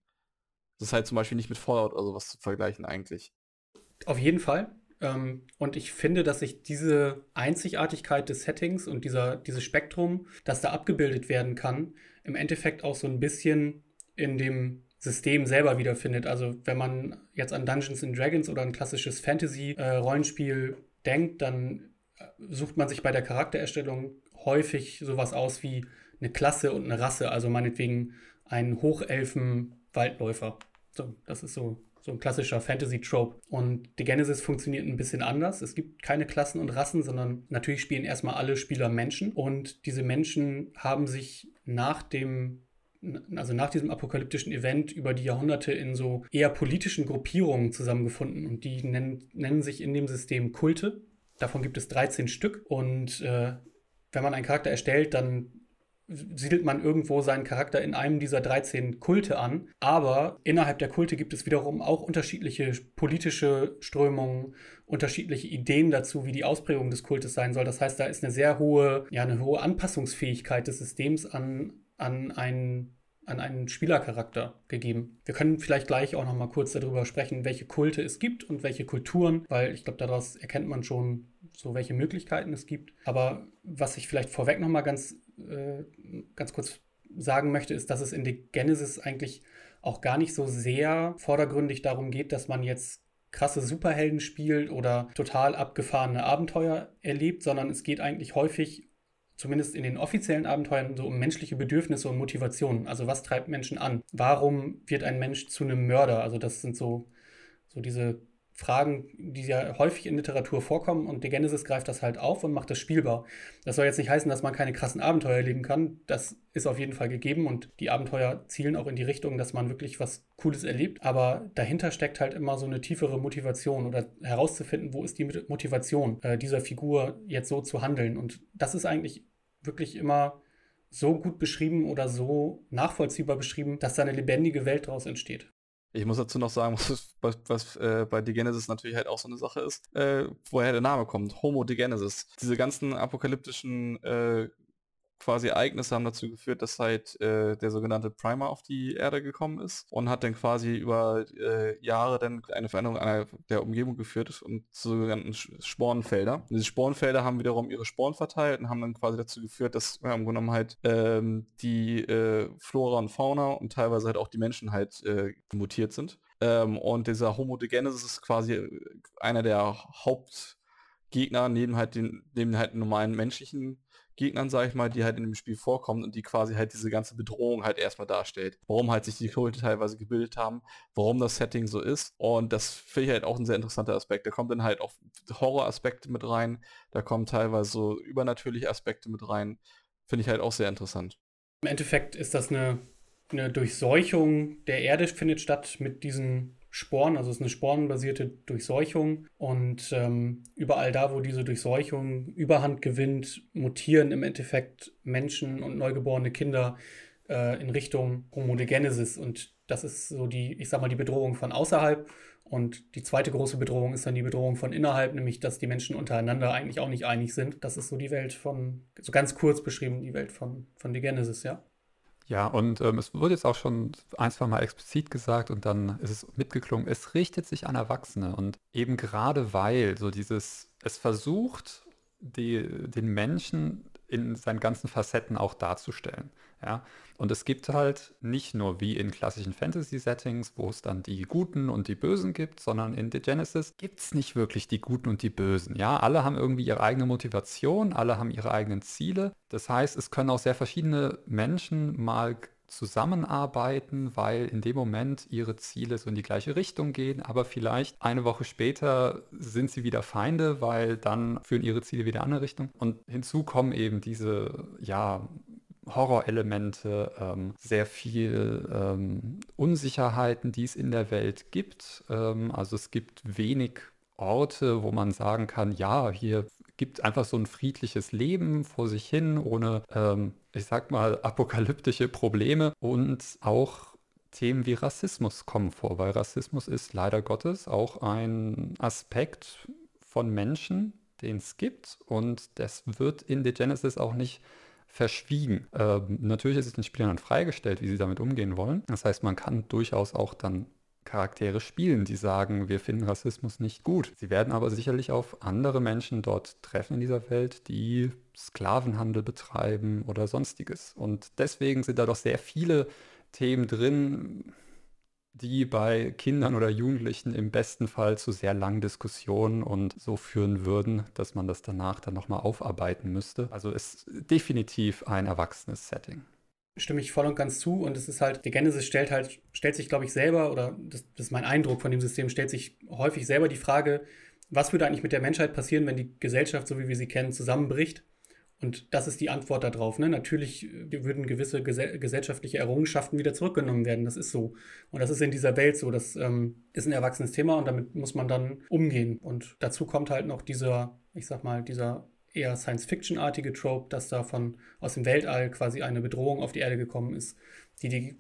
Das ist halt zum Beispiel nicht mit Fallout oder sowas zu vergleichen eigentlich. Auf jeden Fall. Ähm, und ich finde, dass sich diese Einzigartigkeit des Settings und dieser, dieses Spektrum, das da abgebildet werden kann, im Endeffekt auch so ein bisschen in dem System selber wiederfindet. Also wenn man jetzt an Dungeons and Dragons oder ein klassisches Fantasy-Rollenspiel denkt, dann äh, sucht man sich bei der Charaktererstellung häufig sowas aus wie eine Klasse und eine Rasse, also meinetwegen einen Hochelfen-Waldläufer. So, das ist so, so ein klassischer Fantasy-Trope. Und die Genesis funktioniert ein bisschen anders. Es gibt keine Klassen und Rassen, sondern natürlich spielen erstmal alle Spieler Menschen. Und diese Menschen haben sich nach dem also nach diesem apokalyptischen Event über die Jahrhunderte in so eher politischen Gruppierungen zusammengefunden und die nennen, nennen sich in dem System Kulte. Davon gibt es 13 Stück und äh, wenn man einen Charakter erstellt, dann siedelt man irgendwo seinen Charakter in einem dieser 13 Kulte an. Aber innerhalb der Kulte gibt es wiederum auch unterschiedliche politische Strömungen, unterschiedliche Ideen dazu, wie die Ausprägung des Kultes sein soll. Das heißt, da ist eine sehr hohe, ja, eine hohe Anpassungsfähigkeit des Systems an an einen, an einen Spielercharakter gegeben. Wir können vielleicht gleich auch noch mal kurz darüber sprechen, welche Kulte es gibt und welche Kulturen, weil ich glaube, daraus erkennt man schon so, welche Möglichkeiten es gibt. Aber was ich vielleicht vorweg noch mal ganz, äh, ganz kurz sagen möchte, ist, dass es in der Genesis eigentlich auch gar nicht so sehr vordergründig darum geht, dass man jetzt krasse Superhelden spielt oder total abgefahrene Abenteuer erlebt, sondern es geht eigentlich häufig zumindest in den offiziellen Abenteuern, so um menschliche Bedürfnisse und Motivationen. Also was treibt Menschen an? Warum wird ein Mensch zu einem Mörder? Also das sind so, so diese Fragen, die ja häufig in Literatur vorkommen und die Genesis greift das halt auf und macht das spielbar. Das soll jetzt nicht heißen, dass man keine krassen Abenteuer erleben kann. Das ist auf jeden Fall gegeben und die Abenteuer zielen auch in die Richtung, dass man wirklich was Cooles erlebt. Aber dahinter steckt halt immer so eine tiefere Motivation oder herauszufinden, wo ist die Motivation äh, dieser Figur jetzt so zu handeln. Und das ist eigentlich wirklich immer so gut beschrieben oder so nachvollziehbar beschrieben, dass da eine lebendige Welt daraus entsteht. Ich muss dazu noch sagen, *laughs* was, was, was äh, bei Genesis natürlich halt auch so eine Sache ist, äh, woher der Name kommt. Homo Genesis. Diese ganzen apokalyptischen äh, quasi Ereignisse haben dazu geführt, dass halt äh, der sogenannte Primer auf die Erde gekommen ist und hat dann quasi über äh, Jahre dann eine Veränderung einer der Umgebung geführt und zu sogenannten Spornfelder. Und diese Spornfelder haben wiederum ihre Sporen verteilt und haben dann quasi dazu geführt, dass im Grunde genommen halt ähm, die äh, Flora und Fauna und teilweise halt auch die Menschen halt äh, mutiert sind. Ähm, und dieser Homo de Genesis ist quasi äh, einer der Hauptgegner neben halt den neben halt normalen menschlichen Gegnern, sage ich mal, die halt in dem Spiel vorkommen und die quasi halt diese ganze Bedrohung halt erstmal darstellt. Warum halt sich die Kulte teilweise gebildet haben, warum das Setting so ist. Und das finde ich halt auch ein sehr interessanter Aspekt. Da kommt dann halt auch Horroraspekte mit rein, da kommen teilweise so übernatürliche Aspekte mit rein. Finde ich halt auch sehr interessant. Im Endeffekt ist das eine, eine Durchseuchung der Erde findet statt mit diesen Sporen, also es ist eine sporenbasierte Durchseuchung und ähm, überall da, wo diese Durchseuchung Überhand gewinnt, mutieren im Endeffekt Menschen und neugeborene Kinder äh, in Richtung Homogenesis und das ist so die, ich sag mal, die Bedrohung von außerhalb und die zweite große Bedrohung ist dann die Bedrohung von innerhalb, nämlich dass die Menschen untereinander eigentlich auch nicht einig sind. Das ist so die Welt von, so ganz kurz beschrieben, die Welt von, von The ja. Ja, und ähm, es wurde jetzt auch schon ein, zwei Mal explizit gesagt und dann ist es mitgeklungen, es richtet sich an Erwachsene. Und eben gerade weil so dieses, es versucht, die, den Menschen in seinen ganzen Facetten auch darzustellen. Ja? Und es gibt halt nicht nur wie in klassischen Fantasy-Settings, wo es dann die Guten und die Bösen gibt, sondern in The Genesis gibt es nicht wirklich die Guten und die Bösen. Ja, alle haben irgendwie ihre eigene Motivation, alle haben ihre eigenen Ziele. Das heißt, es können auch sehr verschiedene Menschen mal zusammenarbeiten, weil in dem Moment ihre Ziele so in die gleiche Richtung gehen, aber vielleicht eine Woche später sind sie wieder Feinde, weil dann führen ihre Ziele wieder in eine andere Richtung. Und hinzu kommen eben diese, ja, Horrorelemente, ähm, sehr viel ähm, Unsicherheiten, die es in der Welt gibt. Ähm, also es gibt wenig Orte, wo man sagen kann, ja, hier gibt einfach so ein friedliches Leben vor sich hin, ohne, ähm, ich sag mal, *laughs* apokalyptische Probleme und auch Themen wie Rassismus kommen vor, weil Rassismus ist leider Gottes auch ein Aspekt von Menschen, den es gibt und das wird in The Genesis auch nicht verschwiegen. Ähm, natürlich ist es den Spielern dann freigestellt, wie sie damit umgehen wollen. Das heißt, man kann durchaus auch dann Charaktere spielen, die sagen, wir finden Rassismus nicht gut. Sie werden aber sicherlich auf andere Menschen dort treffen in dieser Welt, die Sklavenhandel betreiben oder sonstiges. Und deswegen sind da doch sehr viele Themen drin, die bei Kindern oder Jugendlichen im besten Fall zu sehr langen Diskussionen und so führen würden, dass man das danach dann nochmal aufarbeiten müsste. Also ist definitiv ein erwachsenes Setting stimme ich voll und ganz zu. Und es ist halt, die Genesis stellt halt, stellt sich, glaube ich, selber, oder das, das, ist mein Eindruck von dem System, stellt sich häufig selber die Frage, was würde eigentlich mit der Menschheit passieren, wenn die Gesellschaft, so wie wir sie kennen, zusammenbricht? Und das ist die Antwort darauf. Ne? Natürlich äh, würden gewisse gesellschaftliche Errungenschaften wieder zurückgenommen werden. Das ist so. Und das ist in dieser Welt so. Das ähm, ist ein erwachsenes Thema und damit muss man dann umgehen. Und dazu kommt halt noch dieser, ich sag mal, dieser eher Science-Fiction-artige Trope, dass da von aus dem Weltall quasi eine Bedrohung auf die Erde gekommen ist, die die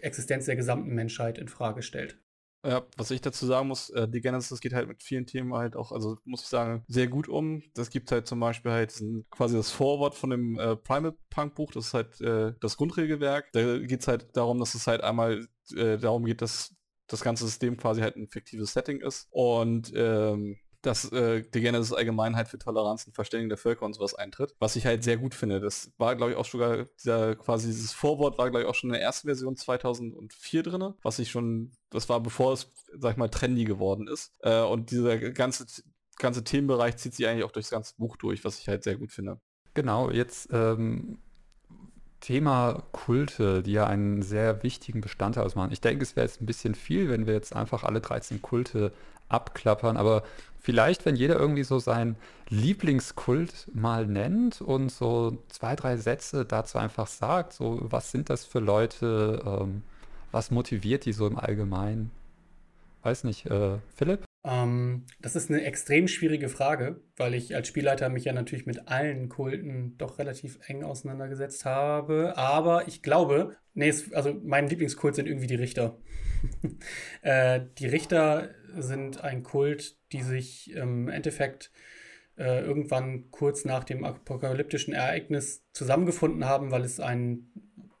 Existenz der gesamten Menschheit in Frage stellt. Ja, was ich dazu sagen muss, äh, die Genesis geht halt mit vielen Themen halt auch, also muss ich sagen, sehr gut um. Das gibt halt zum Beispiel halt quasi das Vorwort von dem äh, Primal Punk Buch, das ist halt äh, das Grundregelwerk. Da geht es halt darum, dass es halt einmal äh, darum geht, dass das ganze System quasi halt ein fiktives Setting ist. Und ähm, dass äh, die Genesis Allgemeinheit für Toleranz und Verständigung der Völker und sowas eintritt, was ich halt sehr gut finde. Das war, glaube ich, auch sogar, dieser, quasi dieses Vorwort war, glaube ich, auch schon in der ersten Version 2004 drin, was ich schon, das war bevor es, sag ich mal, trendy geworden ist. Äh, und dieser ganze, ganze Themenbereich zieht sich eigentlich auch durchs ganze Buch durch, was ich halt sehr gut finde. Genau, jetzt ähm, Thema Kulte, die ja einen sehr wichtigen Bestandteil ausmachen. Ich denke, es wäre jetzt ein bisschen viel, wenn wir jetzt einfach alle 13 Kulte abklappern, aber vielleicht, wenn jeder irgendwie so seinen Lieblingskult mal nennt und so zwei, drei Sätze dazu einfach sagt, so was sind das für Leute, ähm, was motiviert die so im Allgemeinen? Weiß nicht, äh, Philipp? Ähm, das ist eine extrem schwierige Frage, weil ich als Spielleiter mich ja natürlich mit allen Kulten doch relativ eng auseinandergesetzt habe. Aber ich glaube, nee, es, also mein Lieblingskult sind irgendwie die Richter. *laughs* äh, die Richter sind ein Kult, die sich im Endeffekt äh, irgendwann kurz nach dem apokalyptischen Ereignis zusammengefunden haben, weil es ein,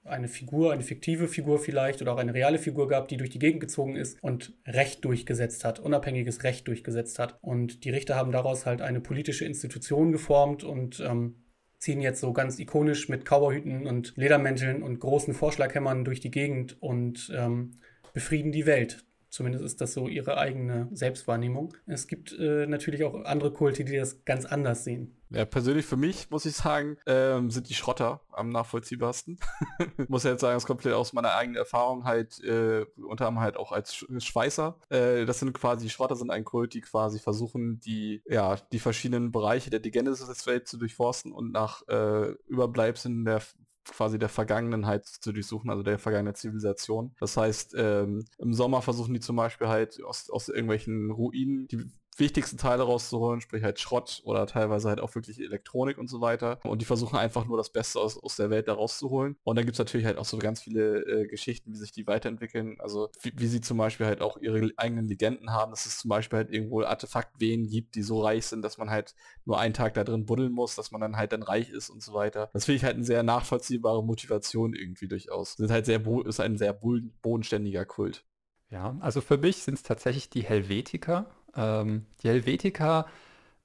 eine Figur, eine fiktive Figur vielleicht oder auch eine reale Figur gab, die durch die Gegend gezogen ist und Recht durchgesetzt hat, unabhängiges Recht durchgesetzt hat. Und die Richter haben daraus halt eine politische Institution geformt und ähm, ziehen jetzt so ganz ikonisch mit Cowboyhüten und Ledermänteln und großen Vorschlaghämmern durch die Gegend und ähm, befrieden die Welt. Zumindest ist das so ihre eigene Selbstwahrnehmung. Es gibt äh, natürlich auch andere Kulte, die das ganz anders sehen. Ja, persönlich für mich, muss ich sagen, ähm, sind die Schrotter am nachvollziehbarsten. *laughs* muss ja jetzt sagen, das komplett aus meiner eigenen Erfahrung halt, äh, unter anderem halt auch als Schweißer. Äh, das sind quasi, die Schrotter sind ein Kult, die quasi versuchen, die, ja, die verschiedenen Bereiche der Genesis-Welt zu durchforsten und nach äh, Überbleibseln der quasi der Vergangenheit zu durchsuchen, also der vergangenen Zivilisation. Das heißt, ähm, im Sommer versuchen die zum Beispiel halt aus, aus irgendwelchen Ruinen die wichtigsten Teile rauszuholen, sprich halt Schrott oder teilweise halt auch wirklich Elektronik und so weiter. Und die versuchen einfach nur das Beste aus, aus der Welt da rauszuholen. Und dann gibt es natürlich halt auch so ganz viele äh, Geschichten, wie sich die weiterentwickeln. Also wie, wie, sie zum Beispiel halt auch ihre eigenen Legenden haben, dass es zum Beispiel halt irgendwo Artefaktvenen gibt, die so reich sind, dass man halt nur einen Tag da drin buddeln muss, dass man dann halt dann reich ist und so weiter. Das finde ich halt eine sehr nachvollziehbare Motivation irgendwie durchaus. Sind halt sehr ist ein sehr bodenständiger Kult. Ja, also für mich sind es tatsächlich die Helvetiker, ähm, die Helvetiker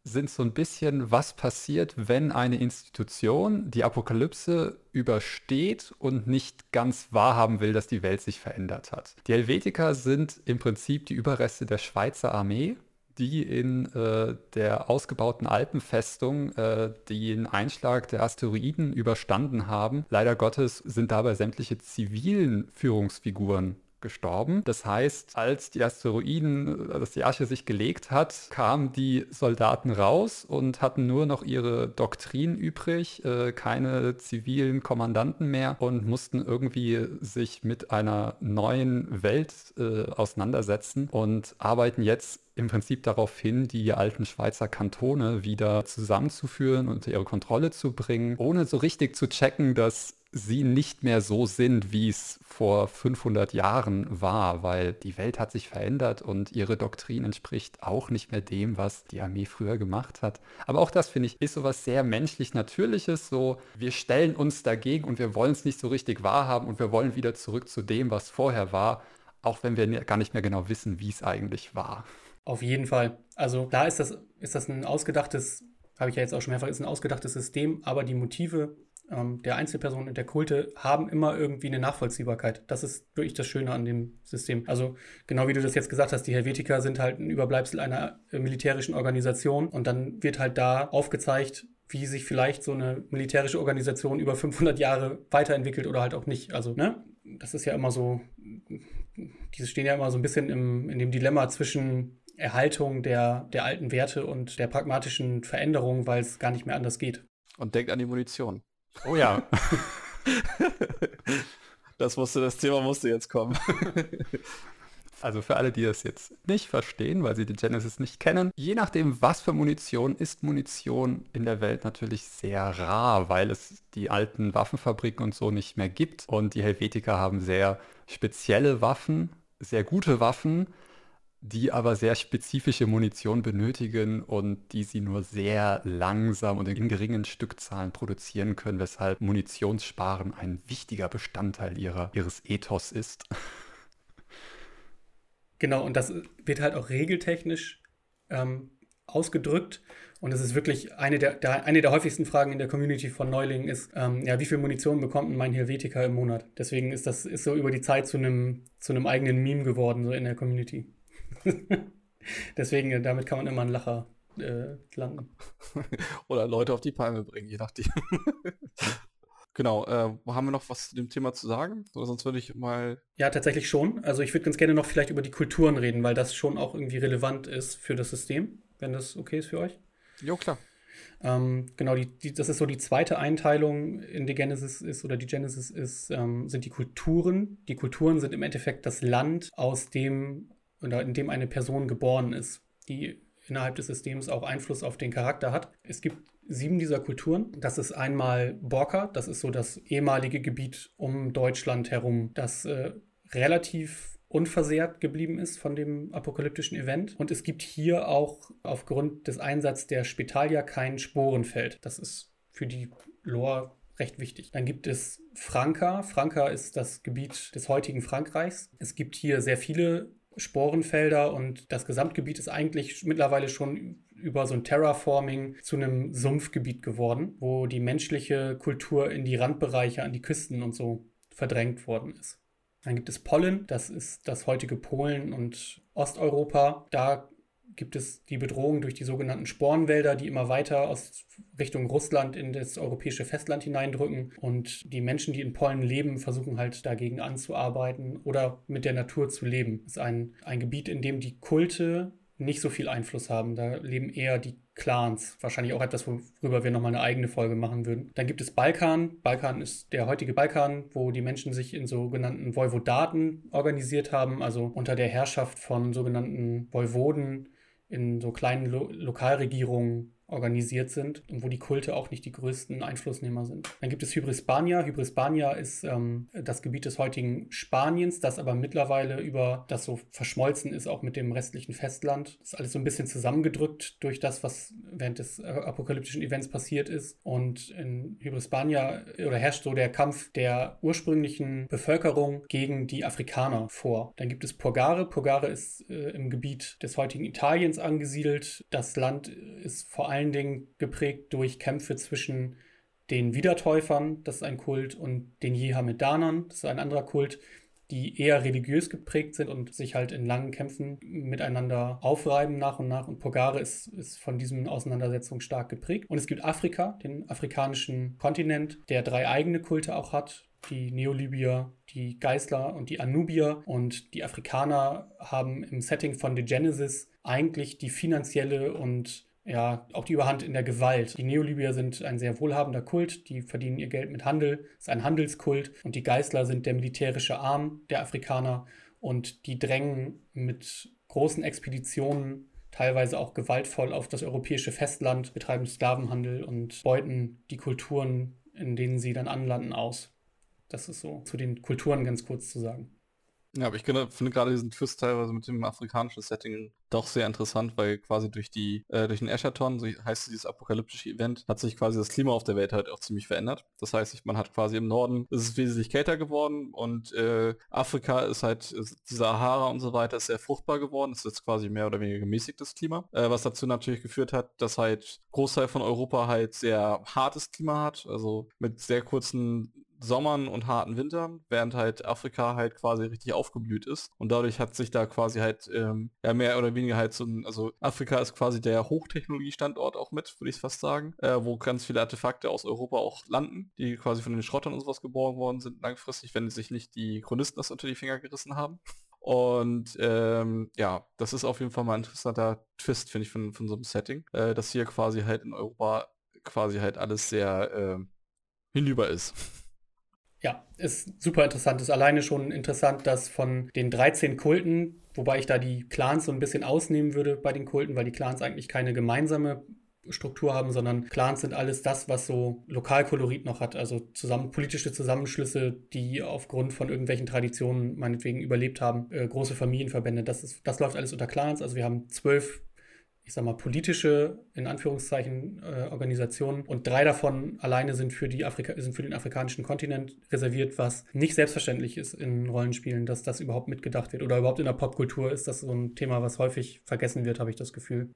sind so ein bisschen, was passiert, wenn eine Institution die Apokalypse übersteht und nicht ganz wahrhaben will, dass die Welt sich verändert hat. Die Helvetiker sind im Prinzip die Überreste der Schweizer Armee, die in äh, der ausgebauten Alpenfestung äh, den Einschlag der Asteroiden überstanden haben. Leider Gottes sind dabei sämtliche zivilen Führungsfiguren gestorben. Das heißt, als die Asteroiden, als die Asche sich gelegt hat, kamen die Soldaten raus und hatten nur noch ihre Doktrin übrig, äh, keine zivilen Kommandanten mehr und mussten irgendwie sich mit einer neuen Welt äh, auseinandersetzen und arbeiten jetzt im Prinzip darauf hin, die alten Schweizer Kantone wieder zusammenzuführen und ihre Kontrolle zu bringen, ohne so richtig zu checken, dass sie nicht mehr so sind, wie es vor 500 Jahren war, weil die Welt hat sich verändert und ihre Doktrin entspricht auch nicht mehr dem, was die Armee früher gemacht hat. Aber auch das, finde ich, ist so was sehr menschlich Natürliches, so wir stellen uns dagegen und wir wollen es nicht so richtig wahrhaben und wir wollen wieder zurück zu dem, was vorher war. auch wenn wir gar nicht mehr genau wissen, wie es eigentlich war. Auf jeden Fall. Also da ist das, ist das ein ausgedachtes, habe ich ja jetzt auch schon mehrfach, ist ein ausgedachtes System, aber die Motive ähm, der Einzelpersonen und der Kulte haben immer irgendwie eine Nachvollziehbarkeit. Das ist wirklich das Schöne an dem System. Also genau wie du das jetzt gesagt hast, die Helvetiker sind halt ein Überbleibsel einer äh, militärischen Organisation und dann wird halt da aufgezeigt, wie sich vielleicht so eine militärische Organisation über 500 Jahre weiterentwickelt oder halt auch nicht. Also, ne? Das ist ja immer so, diese stehen ja immer so ein bisschen im, in dem Dilemma zwischen Erhaltung der, der alten Werte und der pragmatischen Veränderung, weil es gar nicht mehr anders geht. Und denkt an die Munition. Oh ja. *laughs* das musste, das Thema musste jetzt kommen. *laughs* Also für alle, die das jetzt nicht verstehen, weil sie die Genesis nicht kennen, je nachdem, was für Munition, ist Munition in der Welt natürlich sehr rar, weil es die alten Waffenfabriken und so nicht mehr gibt. Und die Helvetiker haben sehr spezielle Waffen, sehr gute Waffen, die aber sehr spezifische Munition benötigen und die sie nur sehr langsam und in geringen Stückzahlen produzieren können, weshalb Munitionssparen ein wichtiger Bestandteil ihrer, ihres Ethos ist. *laughs* Genau, und das wird halt auch regeltechnisch ähm, ausgedrückt. Und es ist wirklich eine der, der, eine der häufigsten Fragen in der Community von Neulingen ist, ähm, ja, wie viel Munition bekommt mein Helvetiker im Monat? Deswegen ist das ist so über die Zeit zu einem zu einem eigenen Meme geworden, so in der Community. *laughs* Deswegen, äh, damit kann man immer einen Lacher äh, landen. *laughs* Oder Leute auf die Palme bringen, je nachdem. *laughs* genau, äh, haben wir noch was zu dem Thema zu sagen? Oder sonst würde ich mal. Ja, tatsächlich schon. Also ich würde ganz gerne noch vielleicht über die Kulturen reden, weil das schon auch irgendwie relevant ist für das System, wenn das okay ist für euch. Jo, klar. Ähm, genau, die, die, das ist so die zweite Einteilung in die Genesis ist oder die Genesis ist, ähm, sind die Kulturen. Die Kulturen sind im Endeffekt das Land, aus dem oder in dem eine Person geboren ist, die innerhalb des Systems auch Einfluss auf den Charakter hat. Es gibt sieben dieser Kulturen. Das ist einmal Borka, das ist so das ehemalige Gebiet um Deutschland herum, das äh, relativ unversehrt geblieben ist von dem apokalyptischen Event. Und es gibt hier auch aufgrund des Einsatzes der Spetalia kein Sporenfeld. Das ist für die Lore recht wichtig. Dann gibt es Franka. Franka ist das Gebiet des heutigen Frankreichs. Es gibt hier sehr viele Sporenfelder und das Gesamtgebiet ist eigentlich mittlerweile schon über so ein Terraforming zu einem Sumpfgebiet geworden, wo die menschliche Kultur in die Randbereiche an die Küsten und so verdrängt worden ist. Dann gibt es Pollen, das ist das heutige Polen und Osteuropa. Da gibt es die Bedrohung durch die sogenannten Spornwälder, die immer weiter aus Richtung Russland in das europäische Festland hineindrücken. Und die Menschen, die in Pollen leben, versuchen halt dagegen anzuarbeiten oder mit der Natur zu leben. Das ist ein, ein Gebiet, in dem die Kulte nicht so viel Einfluss haben. Da leben eher die Clans. Wahrscheinlich auch etwas, worüber wir nochmal eine eigene Folge machen würden. Dann gibt es Balkan. Balkan ist der heutige Balkan, wo die Menschen sich in sogenannten Voivodaten organisiert haben, also unter der Herrschaft von sogenannten Voivoden in so kleinen Lo Lokalregierungen organisiert sind und wo die Kulte auch nicht die größten Einflussnehmer sind. Dann gibt es Hybrispania. Hybrispania ist ähm, das Gebiet des heutigen Spaniens, das aber mittlerweile über das so verschmolzen ist, auch mit dem restlichen Festland. Das ist alles so ein bisschen zusammengedrückt durch das, was während des äh, apokalyptischen Events passiert ist. Und in Hybrispania oder herrscht so der Kampf der ursprünglichen Bevölkerung gegen die Afrikaner vor. Dann gibt es Purgare. Purgare ist äh, im Gebiet des heutigen Italiens angesiedelt. Das Land ist vor allem allen Dingen geprägt durch Kämpfe zwischen den Wiedertäufern, das ist ein Kult, und den Jehamedanern, das ist ein anderer Kult, die eher religiös geprägt sind und sich halt in langen Kämpfen miteinander aufreiben nach und nach. Und Pogare ist, ist von diesen Auseinandersetzungen stark geprägt. Und es gibt Afrika, den afrikanischen Kontinent, der drei eigene Kulte auch hat. Die Neolibyer, die Geißler und die Anubier. Und die Afrikaner haben im Setting von The Genesis eigentlich die finanzielle und ja, auch die Überhand in der Gewalt. Die Neolibyer sind ein sehr wohlhabender Kult, die verdienen ihr Geld mit Handel, ist ein Handelskult und die Geißler sind der militärische Arm der Afrikaner und die drängen mit großen Expeditionen teilweise auch gewaltvoll auf das europäische Festland, betreiben Sklavenhandel und beuten die Kulturen, in denen sie dann anlanden, aus. Das ist so zu den Kulturen ganz kurz zu sagen. Ja, aber ich finde gerade diesen Twist teilweise mit dem afrikanischen Setting doch sehr interessant, weil quasi durch die, äh, durch den Eschaton, so heißt dieses apokalyptische Event, hat sich quasi das Klima auf der Welt halt auch ziemlich verändert. Das heißt, man hat quasi im Norden, ist es wesentlich kälter geworden und äh, Afrika ist halt, die Sahara und so weiter ist sehr fruchtbar geworden. Es ist jetzt quasi mehr oder weniger gemäßigtes Klima, äh, was dazu natürlich geführt hat, dass halt Großteil von Europa halt sehr hartes Klima hat, also mit sehr kurzen Sommern und harten Wintern, während halt Afrika halt quasi richtig aufgeblüht ist. Und dadurch hat sich da quasi halt ähm, ja mehr oder weniger halt so ein, also Afrika ist quasi der Hochtechnologiestandort auch mit, würde ich fast sagen, äh, wo ganz viele Artefakte aus Europa auch landen, die quasi von den Schrottern und sowas geborgen worden sind langfristig, wenn sich nicht die Chronisten das unter die Finger gerissen haben. Und ähm, ja, das ist auf jeden Fall mal ein interessanter Twist, finde ich, von, von so einem Setting, äh, dass hier quasi halt in Europa quasi halt alles sehr äh, hinüber ist. Ja, ist super interessant. Ist alleine schon interessant, dass von den 13 Kulten, wobei ich da die Clans so ein bisschen ausnehmen würde bei den Kulten, weil die Clans eigentlich keine gemeinsame Struktur haben, sondern Clans sind alles das, was so Lokalkolorit noch hat, also zusammen, politische Zusammenschlüsse, die aufgrund von irgendwelchen Traditionen meinetwegen überlebt haben, äh, große Familienverbände, das, ist, das läuft alles unter Clans. Also wir haben zwölf ich sag mal, politische, in Anführungszeichen, äh, Organisationen. Und drei davon alleine sind für, die Afrika sind für den afrikanischen Kontinent reserviert, was nicht selbstverständlich ist in Rollenspielen, dass das überhaupt mitgedacht wird. Oder überhaupt in der Popkultur ist das so ein Thema, was häufig vergessen wird, habe ich das Gefühl.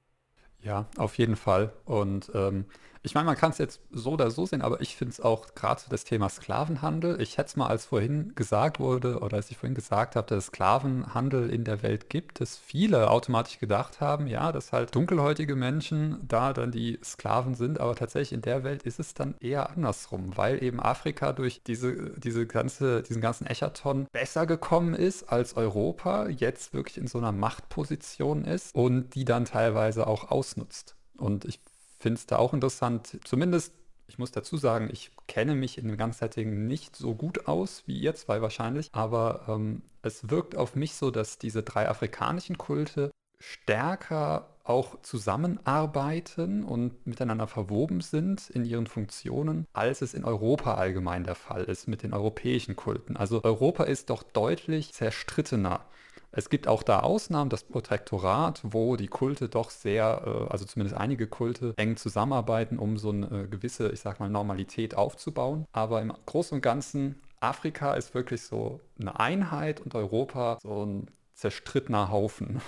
Ja, auf jeden Fall. Und ähm, ich meine, man kann es jetzt so oder so sehen, aber ich finde es auch gerade das Thema Sklavenhandel. Ich hätte es mal, als vorhin gesagt wurde, oder als ich vorhin gesagt habe, dass es Sklavenhandel in der Welt gibt, dass viele automatisch gedacht haben, ja, dass halt dunkelhäutige Menschen da dann die Sklaven sind, aber tatsächlich in der Welt ist es dann eher andersrum, weil eben Afrika durch diese, diese ganze, diesen ganzen Echaton besser gekommen ist als Europa, jetzt wirklich in so einer Machtposition ist und die dann teilweise auch ausnutzt. Und ich finde es da auch interessant, zumindest, ich muss dazu sagen, ich kenne mich in dem ganzen nicht so gut aus wie ihr zwei wahrscheinlich, aber ähm, es wirkt auf mich so, dass diese drei afrikanischen Kulte stärker auch zusammenarbeiten und miteinander verwoben sind in ihren Funktionen, als es in Europa allgemein der Fall ist mit den europäischen Kulten. Also Europa ist doch deutlich zerstrittener es gibt auch da Ausnahmen, das Protektorat, wo die Kulte doch sehr, äh, also zumindest einige Kulte, eng zusammenarbeiten, um so eine äh, gewisse, ich sag mal, Normalität aufzubauen. Aber im Großen und Ganzen, Afrika ist wirklich so eine Einheit und Europa so ein zerstrittener Haufen.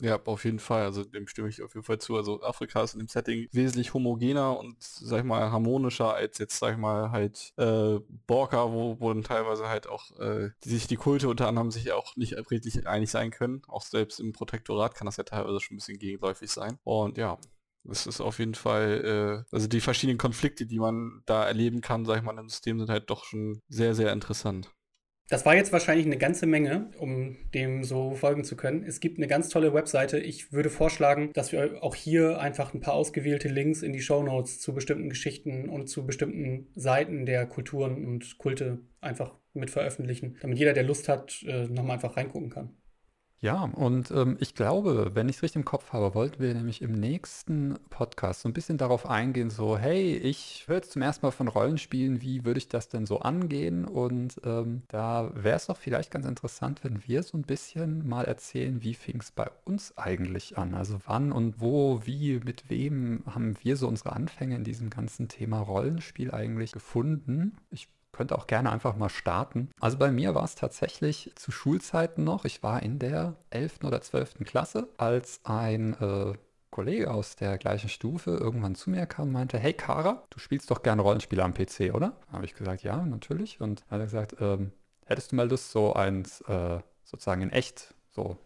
Ja, auf jeden Fall. Also dem stimme ich auf jeden Fall zu. Also Afrika ist in dem Setting wesentlich homogener und, sag ich mal, harmonischer als jetzt, sag ich mal, halt äh, Borka, wo, wo dann teilweise halt auch äh, die sich die Kulte unter anderem sich auch nicht redlich einig sein können. Auch selbst im Protektorat kann das ja teilweise schon ein bisschen gegenläufig sein. Und ja, es ist auf jeden Fall, äh, also die verschiedenen Konflikte, die man da erleben kann, sag ich mal, im System sind halt doch schon sehr, sehr interessant. Das war jetzt wahrscheinlich eine ganze Menge, um dem so folgen zu können. Es gibt eine ganz tolle Webseite. Ich würde vorschlagen, dass wir auch hier einfach ein paar ausgewählte Links in die Show Notes zu bestimmten Geschichten und zu bestimmten Seiten der Kulturen und Kulte einfach mit veröffentlichen, damit jeder, der Lust hat, äh, nochmal einfach reingucken kann. Ja, und ähm, ich glaube, wenn ich es richtig im Kopf habe, wollten wir nämlich im nächsten Podcast so ein bisschen darauf eingehen, so, hey, ich höre jetzt zum ersten Mal von Rollenspielen, wie würde ich das denn so angehen? Und ähm, da wäre es doch vielleicht ganz interessant, wenn wir so ein bisschen mal erzählen, wie fing es bei uns eigentlich an? Also wann und wo, wie, mit wem haben wir so unsere Anfänge in diesem ganzen Thema Rollenspiel eigentlich gefunden? Ich könnte auch gerne einfach mal starten. Also bei mir war es tatsächlich zu Schulzeiten noch. Ich war in der 11. oder 12. Klasse, als ein äh, Kollege aus der gleichen Stufe irgendwann zu mir kam und meinte, hey Kara, du spielst doch gerne Rollenspiele am PC, oder? Habe ich gesagt, ja, natürlich. Und er hat gesagt, ähm, hättest du mal Lust, so eins äh, sozusagen in echt, so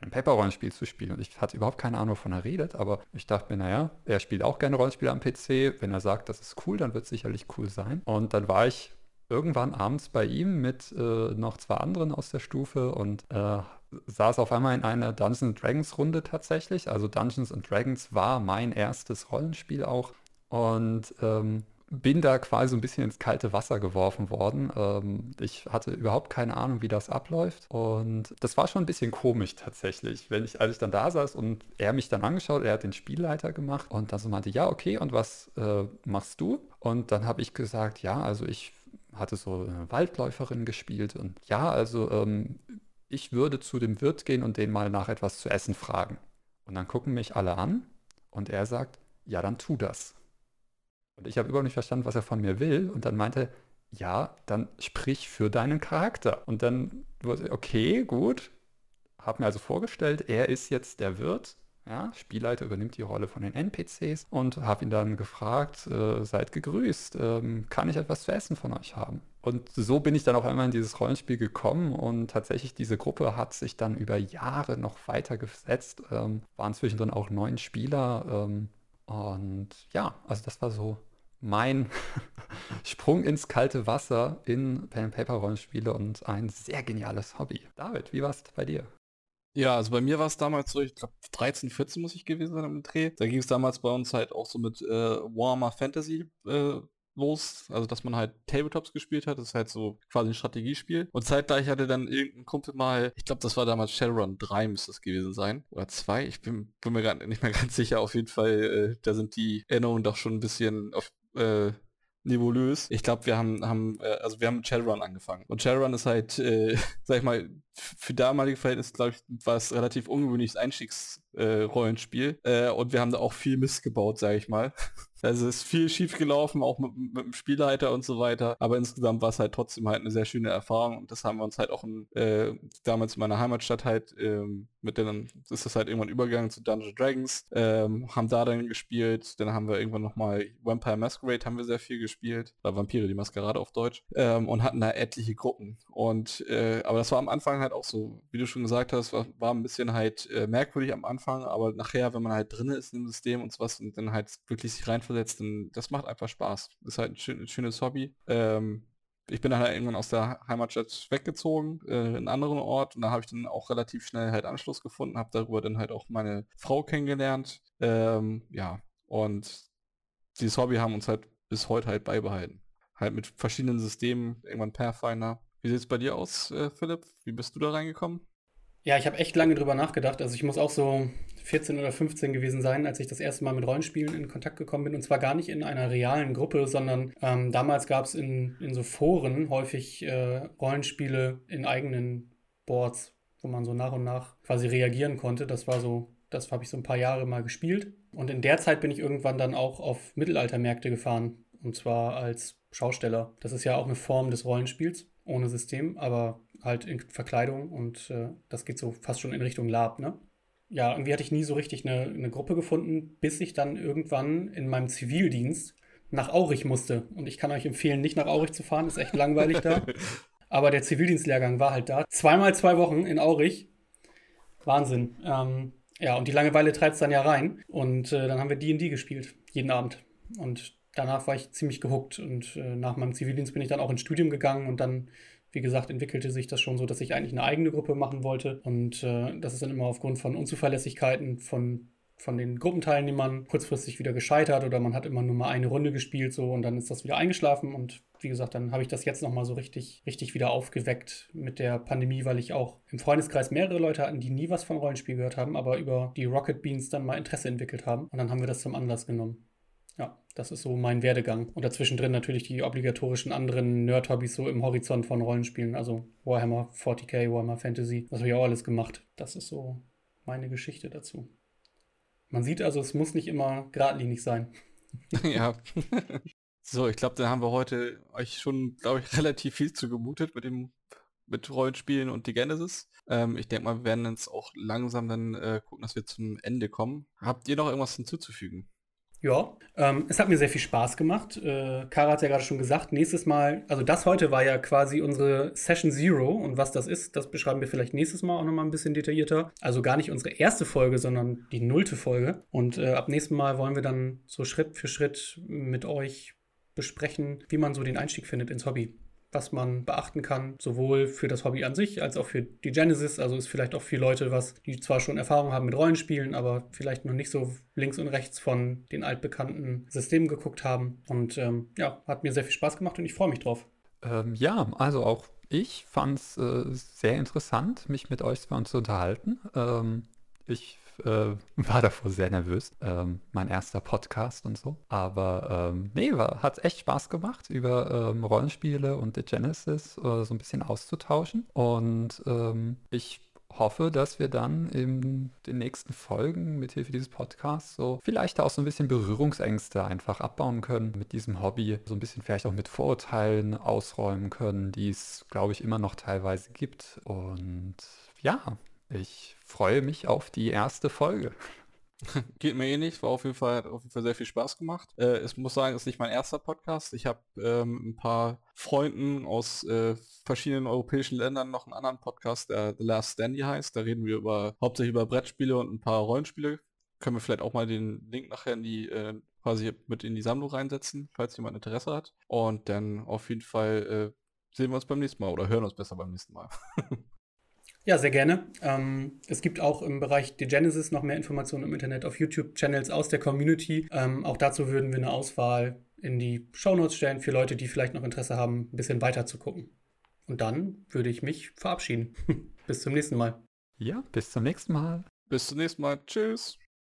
ein Paper-Rollenspiel zu spielen. Und ich hatte überhaupt keine Ahnung, wovon er redet, aber ich dachte mir, naja, er spielt auch gerne Rollenspiele am PC. Wenn er sagt, das ist cool, dann wird es sicherlich cool sein. Und dann war ich irgendwann abends bei ihm mit äh, noch zwei anderen aus der Stufe und äh, saß auf einmal in einer Dungeons Dragons Runde tatsächlich. Also Dungeons Dragons war mein erstes Rollenspiel auch und ähm, bin da quasi ein bisschen ins kalte Wasser geworfen worden. Ähm, ich hatte überhaupt keine Ahnung, wie das abläuft. Und das war schon ein bisschen komisch tatsächlich, wenn ich, als ich dann da saß und er mich dann angeschaut, er hat den Spielleiter gemacht und dann so meinte, ja, okay, und was äh, machst du? Und dann habe ich gesagt, ja, also ich hatte so eine Waldläuferin gespielt und ja, also ähm, ich würde zu dem Wirt gehen und den mal nach etwas zu essen fragen. Und dann gucken mich alle an und er sagt, ja, dann tu das. Und ich habe überhaupt nicht verstanden, was er von mir will. Und dann meinte, ja, dann sprich für deinen Charakter. Und dann, okay, gut. Habe mir also vorgestellt, er ist jetzt der Wirt. Ja, Spielleiter übernimmt die Rolle von den NPCs und habe ihn dann gefragt, äh, seid gegrüßt, ähm, kann ich etwas zu essen von euch haben? Und so bin ich dann auch einmal in dieses Rollenspiel gekommen und tatsächlich diese Gruppe hat sich dann über Jahre noch weiter gesetzt, ähm, waren zwischendrin auch neun Spieler ähm, und ja, also das war so mein *laughs* Sprung ins kalte Wasser in Pen Paper Rollenspiele und ein sehr geniales Hobby. David, wie war es bei dir? Ja, also bei mir war es damals so, ich glaube 13, 14 muss ich gewesen sein im Dreh. Da ging es damals bei uns halt auch so mit äh, Warhammer Fantasy äh, los, also dass man halt Tabletops gespielt hat, das ist halt so quasi ein Strategiespiel. Und zeitgleich hatte dann irgendein Kumpel mal, ich glaube, das war damals Shadowrun 3 müsste das gewesen sein, oder 2, ich bin, bin mir gar nicht mehr *laughs* ganz sicher, auf jeden Fall, äh, da sind die Erinnerungen doch schon ein bisschen auf, äh, nebulös. Ich glaube, wir haben, haben äh, also wir haben mit Shadowrun angefangen. Und Shadowrun ist halt, äh, *laughs* sag ich mal, für damalige Verhältnisse, glaube ich, war es relativ ungewöhnliches Einstiegsrollenspiel. Äh, äh, und wir haben da auch viel Mist gebaut, sage ich mal. *laughs* Also es ist viel schief gelaufen, auch mit, mit, dem Spielleiter und so weiter. Aber insgesamt war es halt trotzdem halt eine sehr schöne Erfahrung. Und das haben wir uns halt auch in, äh, damals in meiner Heimatstadt halt, ähm, mit denen ist das halt irgendwann übergegangen zu Dungeons Dragons, ähm, haben da dann gespielt. Dann haben wir irgendwann nochmal Vampire Masquerade haben wir sehr viel gespielt. Oder Vampire, die Maskerade auf Deutsch. Ähm, und hatten da etliche Gruppen. Und, äh, aber das war am Anfang halt auch so, wie du schon gesagt hast, war, war ein bisschen halt äh, merkwürdig am Anfang. Aber nachher, wenn man halt drin ist im System und sowas und dann halt wirklich sich reinversetzt, versetzt, dann das macht einfach Spaß. Ist halt ein, schön, ein schönes Hobby. Ähm, ich bin dann halt irgendwann aus der Heimatstadt weggezogen, äh, in einen anderen Ort und da habe ich dann auch relativ schnell halt Anschluss gefunden, habe darüber dann halt auch meine Frau kennengelernt. Ähm, ja, und dieses Hobby haben uns halt bis heute halt beibehalten. Halt mit verschiedenen Systemen, irgendwann Pathfinder. Wie sieht es bei dir aus, äh, Philipp? Wie bist du da reingekommen? Ja, ich habe echt lange drüber nachgedacht. Also ich muss auch so 14 oder 15 gewesen sein, als ich das erste Mal mit Rollenspielen in Kontakt gekommen bin. Und zwar gar nicht in einer realen Gruppe, sondern ähm, damals gab es in, in so Foren häufig äh, Rollenspiele in eigenen Boards, wo man so nach und nach quasi reagieren konnte. Das war so, das habe ich so ein paar Jahre mal gespielt. Und in der Zeit bin ich irgendwann dann auch auf Mittelaltermärkte gefahren. Und zwar als Schausteller. Das ist ja auch eine Form des Rollenspiels ohne System, aber halt in Verkleidung und äh, das geht so fast schon in Richtung Lab, ne? ja, irgendwie hatte ich nie so richtig eine, eine Gruppe gefunden, bis ich dann irgendwann in meinem Zivildienst nach Aurich musste. Und ich kann euch empfehlen, nicht nach Aurich zu fahren, ist echt langweilig da. *laughs* Aber der Zivildienstlehrgang war halt da. Zweimal zwei Wochen in Aurich. Wahnsinn. Ähm, ja, und die Langeweile treibt es dann ja rein. Und äh, dann haben wir D&D gespielt, jeden Abend. Und danach war ich ziemlich gehuckt. Und äh, nach meinem Zivildienst bin ich dann auch ins Studium gegangen und dann wie gesagt, entwickelte sich das schon so, dass ich eigentlich eine eigene Gruppe machen wollte. Und äh, das ist dann immer aufgrund von Unzuverlässigkeiten von von den Gruppenteilnehmern kurzfristig wieder gescheitert oder man hat immer nur mal eine Runde gespielt so und dann ist das wieder eingeschlafen und wie gesagt, dann habe ich das jetzt nochmal so richtig, richtig wieder aufgeweckt mit der Pandemie, weil ich auch im Freundeskreis mehrere Leute hatten, die nie was von Rollenspiel gehört haben, aber über die Rocket Beans dann mal Interesse entwickelt haben und dann haben wir das zum Anlass genommen. Das ist so mein Werdegang. Und dazwischen drin natürlich die obligatorischen anderen Nerd-Hobbys so im Horizont von Rollenspielen. Also Warhammer 40k, Warhammer Fantasy. Das habe ich auch alles gemacht. Das ist so meine Geschichte dazu. Man sieht also, es muss nicht immer geradlinig sein. *laughs* ja. *laughs* so, ich glaube, da haben wir heute euch schon, glaube ich, *laughs* relativ viel zugemutet mit dem mit Rollenspielen und die Genesis. Ähm, ich denke mal, wir werden jetzt auch langsam dann äh, gucken, dass wir zum Ende kommen. Habt ihr noch irgendwas hinzuzufügen? Ja, ähm, es hat mir sehr viel Spaß gemacht. Äh, Kara hat ja gerade schon gesagt, nächstes Mal, also das heute war ja quasi unsere Session Zero und was das ist, das beschreiben wir vielleicht nächstes Mal auch nochmal ein bisschen detaillierter. Also gar nicht unsere erste Folge, sondern die nullte Folge. Und äh, ab nächstem Mal wollen wir dann so Schritt für Schritt mit euch besprechen, wie man so den Einstieg findet ins Hobby was man beachten kann, sowohl für das Hobby an sich als auch für die Genesis. Also ist vielleicht auch für Leute was, die zwar schon Erfahrung haben mit Rollenspielen, aber vielleicht noch nicht so links und rechts von den altbekannten Systemen geguckt haben. Und ähm, ja, hat mir sehr viel Spaß gemacht und ich freue mich drauf. Ähm, ja, also auch ich fand es äh, sehr interessant, mich mit euch zu unterhalten. Ähm, ich äh, *laughs* war davor sehr nervös. Ähm, mein erster Podcast und so. Aber ähm, nee, war, hat echt Spaß gemacht, über ähm, Rollenspiele und The Genesis äh, so ein bisschen auszutauschen. Und ähm, ich hoffe, dass wir dann in den nächsten Folgen mit Hilfe dieses Podcasts so vielleicht auch so ein bisschen Berührungsängste einfach abbauen können mit diesem Hobby, so ein bisschen vielleicht auch mit Vorurteilen ausräumen können, die es, glaube ich, immer noch teilweise gibt. Und ja, ich freue mich auf die erste Folge. *laughs* Geht mir eh nicht, war auf jeden Fall, auf jeden Fall sehr viel Spaß gemacht. Äh, ich muss sagen, es ist nicht mein erster Podcast. Ich habe ähm, ein paar Freunden aus äh, verschiedenen europäischen Ländern noch einen anderen Podcast, der The Last Standy heißt. Da reden wir über hauptsächlich über Brettspiele und ein paar Rollenspiele. Können wir vielleicht auch mal den Link nachher in die äh, quasi mit in die Sammlung reinsetzen, falls jemand Interesse hat. Und dann auf jeden Fall äh, sehen wir uns beim nächsten Mal oder hören uns besser beim nächsten Mal. *laughs* Ja, sehr gerne. Ähm, es gibt auch im Bereich The Genesis noch mehr Informationen im Internet auf YouTube-Channels aus der Community. Ähm, auch dazu würden wir eine Auswahl in die Shownotes stellen für Leute, die vielleicht noch Interesse haben, ein bisschen weiter zu gucken. Und dann würde ich mich verabschieden. *laughs* bis zum nächsten Mal. Ja, bis zum nächsten Mal. Bis zum nächsten Mal. Tschüss.